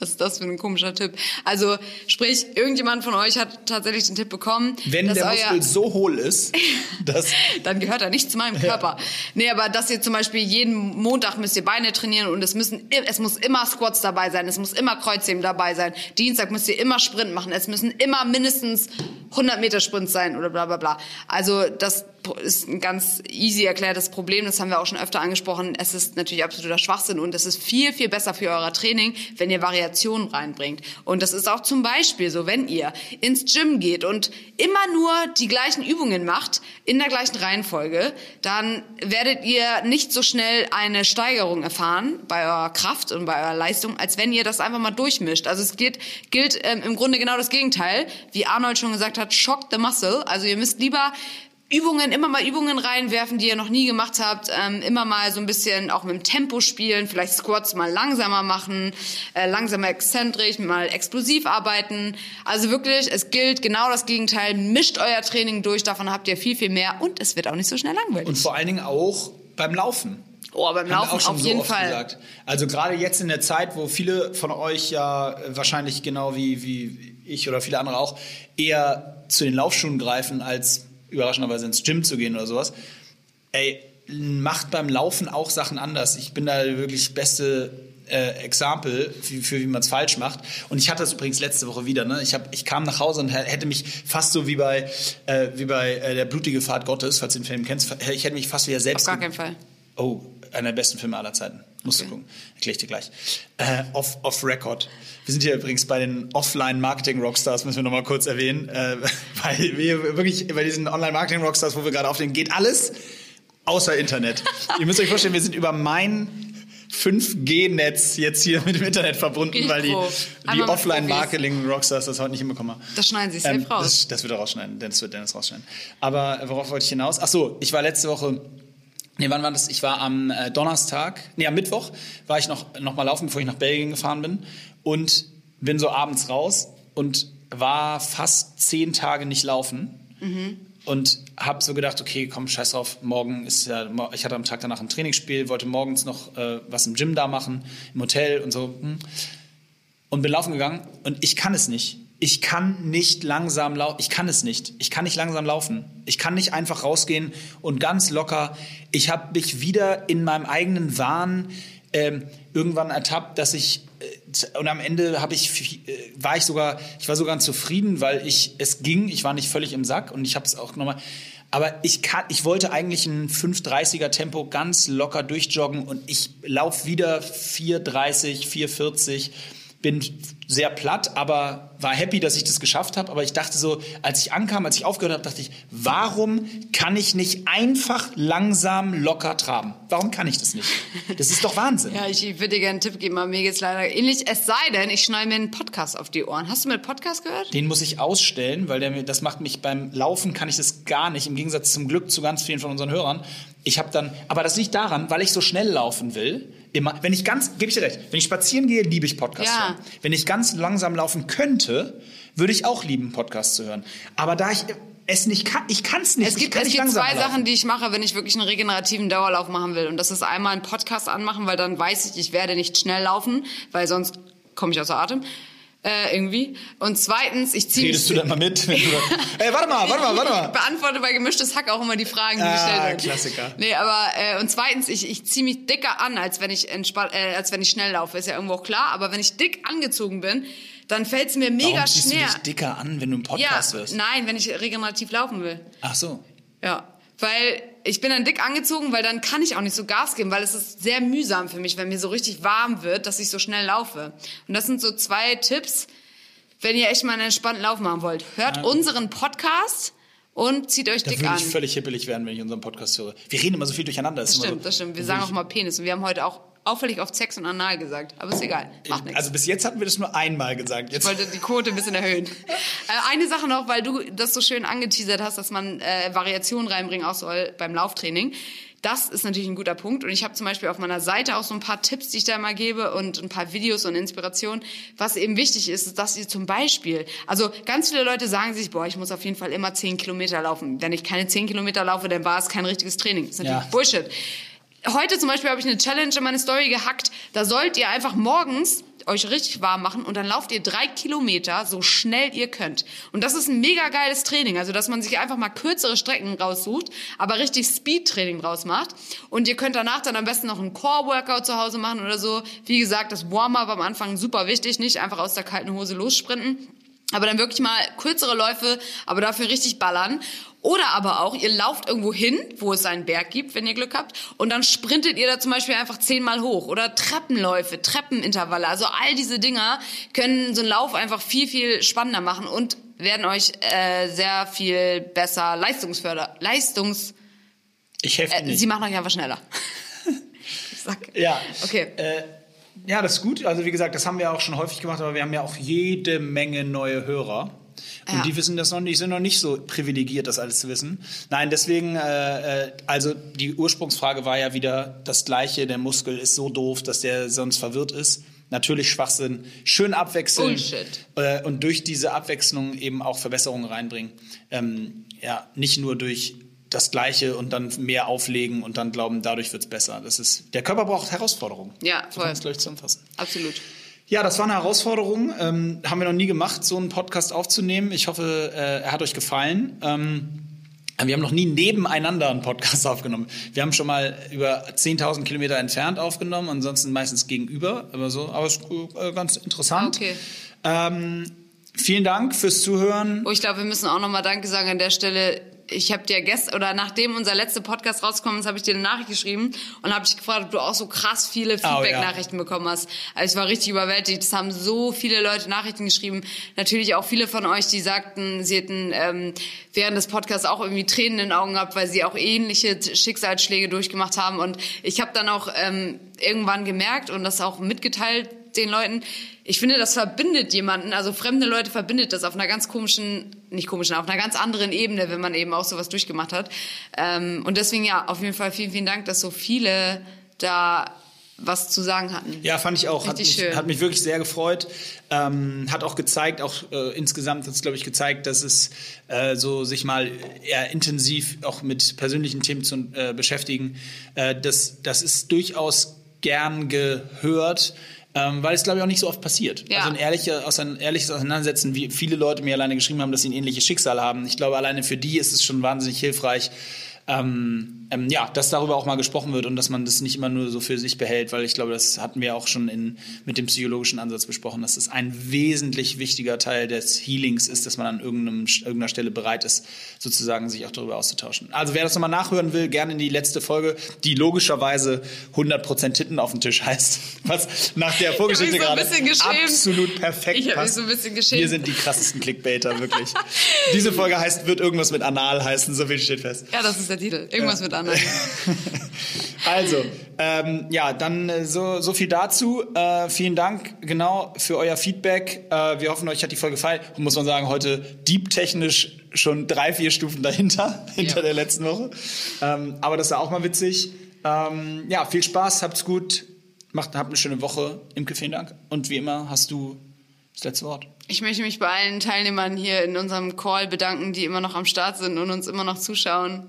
Was ist das für ein komischer Tipp? Also, sprich, irgendjemand von euch hat tatsächlich den Tipp bekommen, Wenn der Muskel so hohl ist, dass dann gehört er nicht zu meinem Körper. Nee, aber dass ihr zum Beispiel jeden Montag müsst ihr Beine trainieren und es müssen, es muss immer Squats dabei sein, es muss immer Kreuzheben dabei sein. Dienstag müsst ihr immer Sprint machen, es müssen immer mindestens 100 Meter Sprints sein oder bla bla bla. Also das ist ein ganz easy erklärtes Problem, das haben wir auch schon öfter angesprochen. Es ist natürlich absoluter Schwachsinn und es ist viel, viel besser für euer Training, wenn ihr Variationen reinbringt. Und das ist auch zum Beispiel so, wenn ihr ins Gym geht und immer nur die gleichen Übungen macht, in der gleichen Reihenfolge, dann werdet ihr nicht so schnell eine Steigerung erfahren bei eurer Kraft und bei eurer Leistung, als wenn ihr das einfach mal durchmischt. Also es gilt, gilt ähm, im Grunde genau das Gegenteil. Wie Arnold schon gesagt hat, shock the muscle. Also ihr müsst lieber Übungen, immer mal Übungen reinwerfen, die ihr noch nie gemacht habt, ähm, immer mal so ein bisschen auch mit dem Tempo spielen, vielleicht Squats mal langsamer machen, äh, langsamer exzentrisch, mal explosiv arbeiten. Also wirklich, es gilt genau das Gegenteil. Mischt euer Training durch, davon habt ihr viel, viel mehr und es wird auch nicht so schnell langweilig. Und vor allen Dingen auch beim Laufen. Oh, beim Laufen auch schon auf so jeden oft Fall. Gesagt. Also gerade jetzt in der Zeit, wo viele von euch ja wahrscheinlich genau wie, wie ich oder viele andere auch eher zu den Laufschuhen greifen, als überraschenderweise ins Gym zu gehen oder sowas. Ey, macht beim Laufen auch Sachen anders. Ich bin da wirklich beste äh, Exempel für, für wie man es falsch macht. Und ich hatte das übrigens letzte Woche wieder. Ne? Ich, hab, ich kam nach Hause und hätte mich fast so wie bei, äh, wie bei äh, der blutige Fahrt Gottes, falls du den Film kennst, ich hätte mich fast wieder Auf selbst gar keinen Fall. Oh, einer der besten Filme aller Zeiten. Musst Okay. du gucken. Erkläre ich dir gleich. Äh, off, off Record. Wir sind hier übrigens bei den Offline-Marketing-Rockstars, müssen wir nochmal kurz erwähnen. Äh, weil wir wirklich bei diesen Online-Marketing-Rockstars, wo wir gerade auf den geht alles außer Internet. Ihr müsst euch vorstellen, wir sind über mein 5G-Netz jetzt hier mit dem Internet verbunden, weil die, die Offline-Marketing-Rockstars das heute nicht hinbekommen haben. Das schneiden sie safe raus. Das, das wird er rausschneiden, Dennis wird Dennis rausschneiden. Aber worauf wollte ich hinaus? Ach so, ich war letzte Woche Nee, wann war das? Ich war am äh, Donnerstag, nee, am Mittwoch war ich noch, noch mal laufen, bevor ich nach Belgien gefahren bin. Und bin so abends raus und war fast zehn Tage nicht laufen. Und habe so gedacht, okay, komm, scheiß drauf, morgen ist ja, ich hatte am Tag danach ein Trainingsspiel, wollte morgens noch äh, was im Gym da machen, im Hotel und so. hm. Und bin laufen gegangen und ich kann es nicht. Ich kann nicht langsam laufen. Ich kann es nicht. Ich kann nicht langsam laufen. Ich kann nicht einfach rausgehen und ganz locker. Ich habe mich wieder in meinem eigenen Wahn ähm, irgendwann ertappt, dass ich äh, und am Ende habe ich äh, war ich sogar ich war sogar zufrieden, weil ich es ging. Ich war nicht völlig im Sack und ich habe es auch nochmal. Aber ich kann, ich wollte eigentlich ein 5:30er Tempo ganz locker durchjoggen und ich laufe wieder 4:30, 4:40 bin sehr platt, aber war happy, dass ich das geschafft habe. Aber ich dachte so, als ich ankam, als ich aufgehört habe, dachte ich, warum kann ich nicht einfach langsam locker traben? Warum kann ich das nicht? Das ist doch Wahnsinn. Ja, ich würde dir gerne einen Tipp geben, aber mir geht's leider ähnlich. Es sei denn, ich schneide mir einen Podcast auf die Ohren. Hast du mit Podcast gehört? Den muss ich ausstellen, weil der mir, das macht mich beim Laufen kann ich das gar nicht. Im Gegensatz zum Glück zu ganz vielen von unseren Hörern. Ich habe dann, aber das liegt daran, weil ich so schnell laufen will. Immer, wenn ich ganz, gebe ich dir recht, wenn ich spazieren gehe, liebe ich Podcasts Ja. hören. Wenn ich ganz langsam laufen könnte, würde ich auch lieben, Podcasts zu hören. Aber da ich es nicht kann, ich kann es nicht. Es gibt, es gibt zwei laufen. Sachen, die ich mache, wenn ich wirklich einen regenerativen Dauerlauf machen will. Und das ist einmal einen Podcast anmachen, weil dann weiß ich, ich werde nicht schnell laufen, weil sonst komme ich außer Atem. Äh, irgendwie. Und zweitens, ich ziehe Redest du dann mal mit? Wenn du Ey, warte mal, warte mal, warte Ich mal. beantworte bei gemischtes Hack auch immer die Fragen, die Ah, gestellt werden. Klassiker. Nee, aber äh, und zweitens, ich, ich ziehe mich dicker an, als wenn ich entspann, äh, als wenn ich schnell laufe. Ist ja irgendwo auch klar. Aber wenn ich dick angezogen bin, dann fällt es mir mega Warum ziehst du schwer. dich dicker an, wenn du im ja, Podcast wirst? nein, wenn ich regenerativ laufen will. Ach so. Ja, weil ich bin dann dick angezogen, weil dann kann ich auch nicht so Gas geben, weil es ist sehr mühsam für mich, wenn mir so richtig warm wird, dass ich so schnell laufe. Und das sind so zwei Tipps, wenn ihr echt mal einen entspannten Lauf machen wollt. Hört unseren Podcast und zieht euch Da dick würde an. ich völlig hippelig werden, wenn ich unseren Podcast höre. Wir reden immer so viel durcheinander. Das stimmt, das stimmt. Wir sagen auch mal Penis und wir haben heute auch auffällig oft Sex und Anal gesagt. Aber ist egal, macht nichts. Also bis jetzt hatten wir das nur einmal gesagt. Jetzt Ich wollte die Quote ein bisschen erhöhen. Äh, eine Sache noch, weil du das so schön angeteasert hast, dass man äh, Variationen reinbringen auch soll beim Lauftraining. Das ist natürlich ein guter Punkt. Und ich habe zum Beispiel auf meiner Seite auch so ein paar Tipps, die ich da mal gebe und ein paar Videos und Inspirationen. Was eben wichtig ist, ist, dass ihr zum Beispiel, also ganz viele Leute sagen sich, boah, ich muss auf jeden Fall immer 10 Kilometer laufen. Wenn ich keine 10 Kilometer laufe, dann war es kein richtiges Training. Das ist natürlich Ja. Bullshit. Heute zum Beispiel habe ich eine Challenge in meine Story gehackt. Da sollt ihr einfach morgens euch richtig warm machen und dann lauft ihr drei Kilometer so schnell ihr könnt. Und das ist ein mega geiles Training. Also, dass man sich einfach mal kürzere Strecken raussucht, aber richtig Speed-Training draus macht. Und ihr könnt danach dann am besten noch einen Core-Workout zu Hause machen oder so. Wie gesagt, das Warm-up am Anfang super wichtig. Nicht einfach aus der kalten Hose lossprinten. Aber dann wirklich mal kürzere Läufe, aber dafür richtig ballern. Oder aber auch, ihr lauft irgendwo hin, wo es einen Berg gibt, wenn ihr Glück habt, und dann sprintet ihr da zum Beispiel einfach zehnmal hoch. Oder Treppenläufe, Treppenintervalle. Also all diese Dinger können so einen Lauf einfach viel, viel spannender machen und werden euch äh, sehr viel besser Leistungsförder, Leistungs... Ich helfe äh. Sie machen euch einfach schneller. Sag. Ja. Okay. Äh, ja, das ist gut. Also wie gesagt, das haben wir auch schon häufig gemacht, aber wir haben ja auch jede Menge neue Hörer. Und Ja. die wissen das noch nicht, sind noch nicht so privilegiert, das alles zu wissen. Nein, deswegen, äh, äh, also die Ursprungsfrage war ja wieder das gleiche, der Muskel ist so doof, dass der sonst verwirrt ist. Natürlich Schwachsinn. Schön abwechseln. Bullshit. Äh, und durch diese Abwechslung eben auch Verbesserungen reinbringen. Ähm, ja, nicht nur durch das Gleiche und dann mehr auflegen und dann glauben, dadurch wird's besser. Das ist, der Körper braucht Herausforderungen. Ja, So voll. kann man es gleich zusammenfassen. Absolut. Ja, das war eine Herausforderung. Ähm, haben wir noch nie gemacht, so einen Podcast aufzunehmen. Ich hoffe, äh, er hat euch gefallen. Ähm, wir haben noch nie nebeneinander einen Podcast aufgenommen. Wir haben schon mal über 10.000 Kilometer entfernt aufgenommen, ansonsten meistens gegenüber, aber so, aber es ist äh, ganz interessant. Okay. Ähm, vielen Dank fürs Zuhören. Oh, ich glaube, wir müssen auch nochmal Danke sagen an der Stelle. Ich habe dir gestern, oder nachdem unser letzter Podcast rausgekommen ist, habe ich dir eine Nachricht geschrieben und habe dich gefragt, ob du auch so krass viele Oh, ja. Feedback-Nachrichten bekommen hast. Also ich war richtig überwältigt. Es haben so viele Leute Nachrichten geschrieben. Natürlich auch viele von euch, die sagten, sie hätten ähm, während des Podcasts auch irgendwie Tränen in den Augen gehabt, weil sie auch ähnliche Schicksalsschläge durchgemacht haben. Und ich habe dann auch ähm, irgendwann gemerkt und das auch mitgeteilt den Leuten, ich finde, das verbindet jemanden, also fremde Leute verbindet das auf einer ganz komischen, nicht komischen, auf einer ganz anderen Ebene, wenn man eben auch sowas durchgemacht hat. Ähm, und deswegen ja, auf jeden Fall vielen, vielen Dank, dass so viele da was zu sagen hatten. Ja, fand ich auch. Hat mich, schön. hat mich wirklich sehr gefreut. Ähm, hat auch gezeigt, auch äh, insgesamt hat es, glaube ich, gezeigt, dass es äh, so sich mal eher intensiv auch mit persönlichen Themen zu äh, beschäftigen, äh, das, das ist durchaus gern gehört. Ähm, weil es, glaube ich, auch nicht so oft passiert. Ja. Also ein, ehrlicher, aus ein ehrliches Auseinandersetzen, wie viele Leute mir alleine geschrieben haben, dass sie ein ähnliches Schicksal haben. Ich glaube, alleine für die ist es schon wahnsinnig hilfreich, ähm, ähm, ja, dass darüber auch mal gesprochen wird und dass man das nicht immer nur so für sich behält, weil ich glaube, das hatten wir auch schon in, mit dem psychologischen Ansatz besprochen, dass es ein wesentlich wichtiger Teil des Healings ist, dass man an irgendeiner Stelle bereit ist, sozusagen sich auch darüber auszutauschen. Also wer das nochmal nachhören will, gerne in die letzte Folge, die logischerweise 100% Titten auf dem Tisch heißt, was nach der Vorgeschichte so gerade bisschen geschämt. absolut perfekt Ich passt. so ein bisschen geschämt. Wir sind die krassesten Clickbaiter, wirklich. Diese Folge heißt, wird irgendwas mit Anal heißen, so viel steht fest. Ja, das ist der Titel. Irgendwas mit anderen. Also, ähm, ja, dann äh, so, so viel dazu. Äh, vielen Dank genau für euer Feedback. Äh, wir hoffen, euch hat die Folge gefallen. Und muss man sagen, heute deep-technisch schon drei, vier Stufen dahinter, hinter Ja. der letzten Woche. Ähm, aber das war auch mal witzig. Ähm, ja, viel Spaß, habt's gut. Macht, habt eine schöne Woche. Imke, vielen Dank. Und wie immer hast du das letzte Wort. Ich möchte mich bei allen Teilnehmern hier in unserem Call bedanken, die immer noch am Start sind und uns immer noch zuschauen.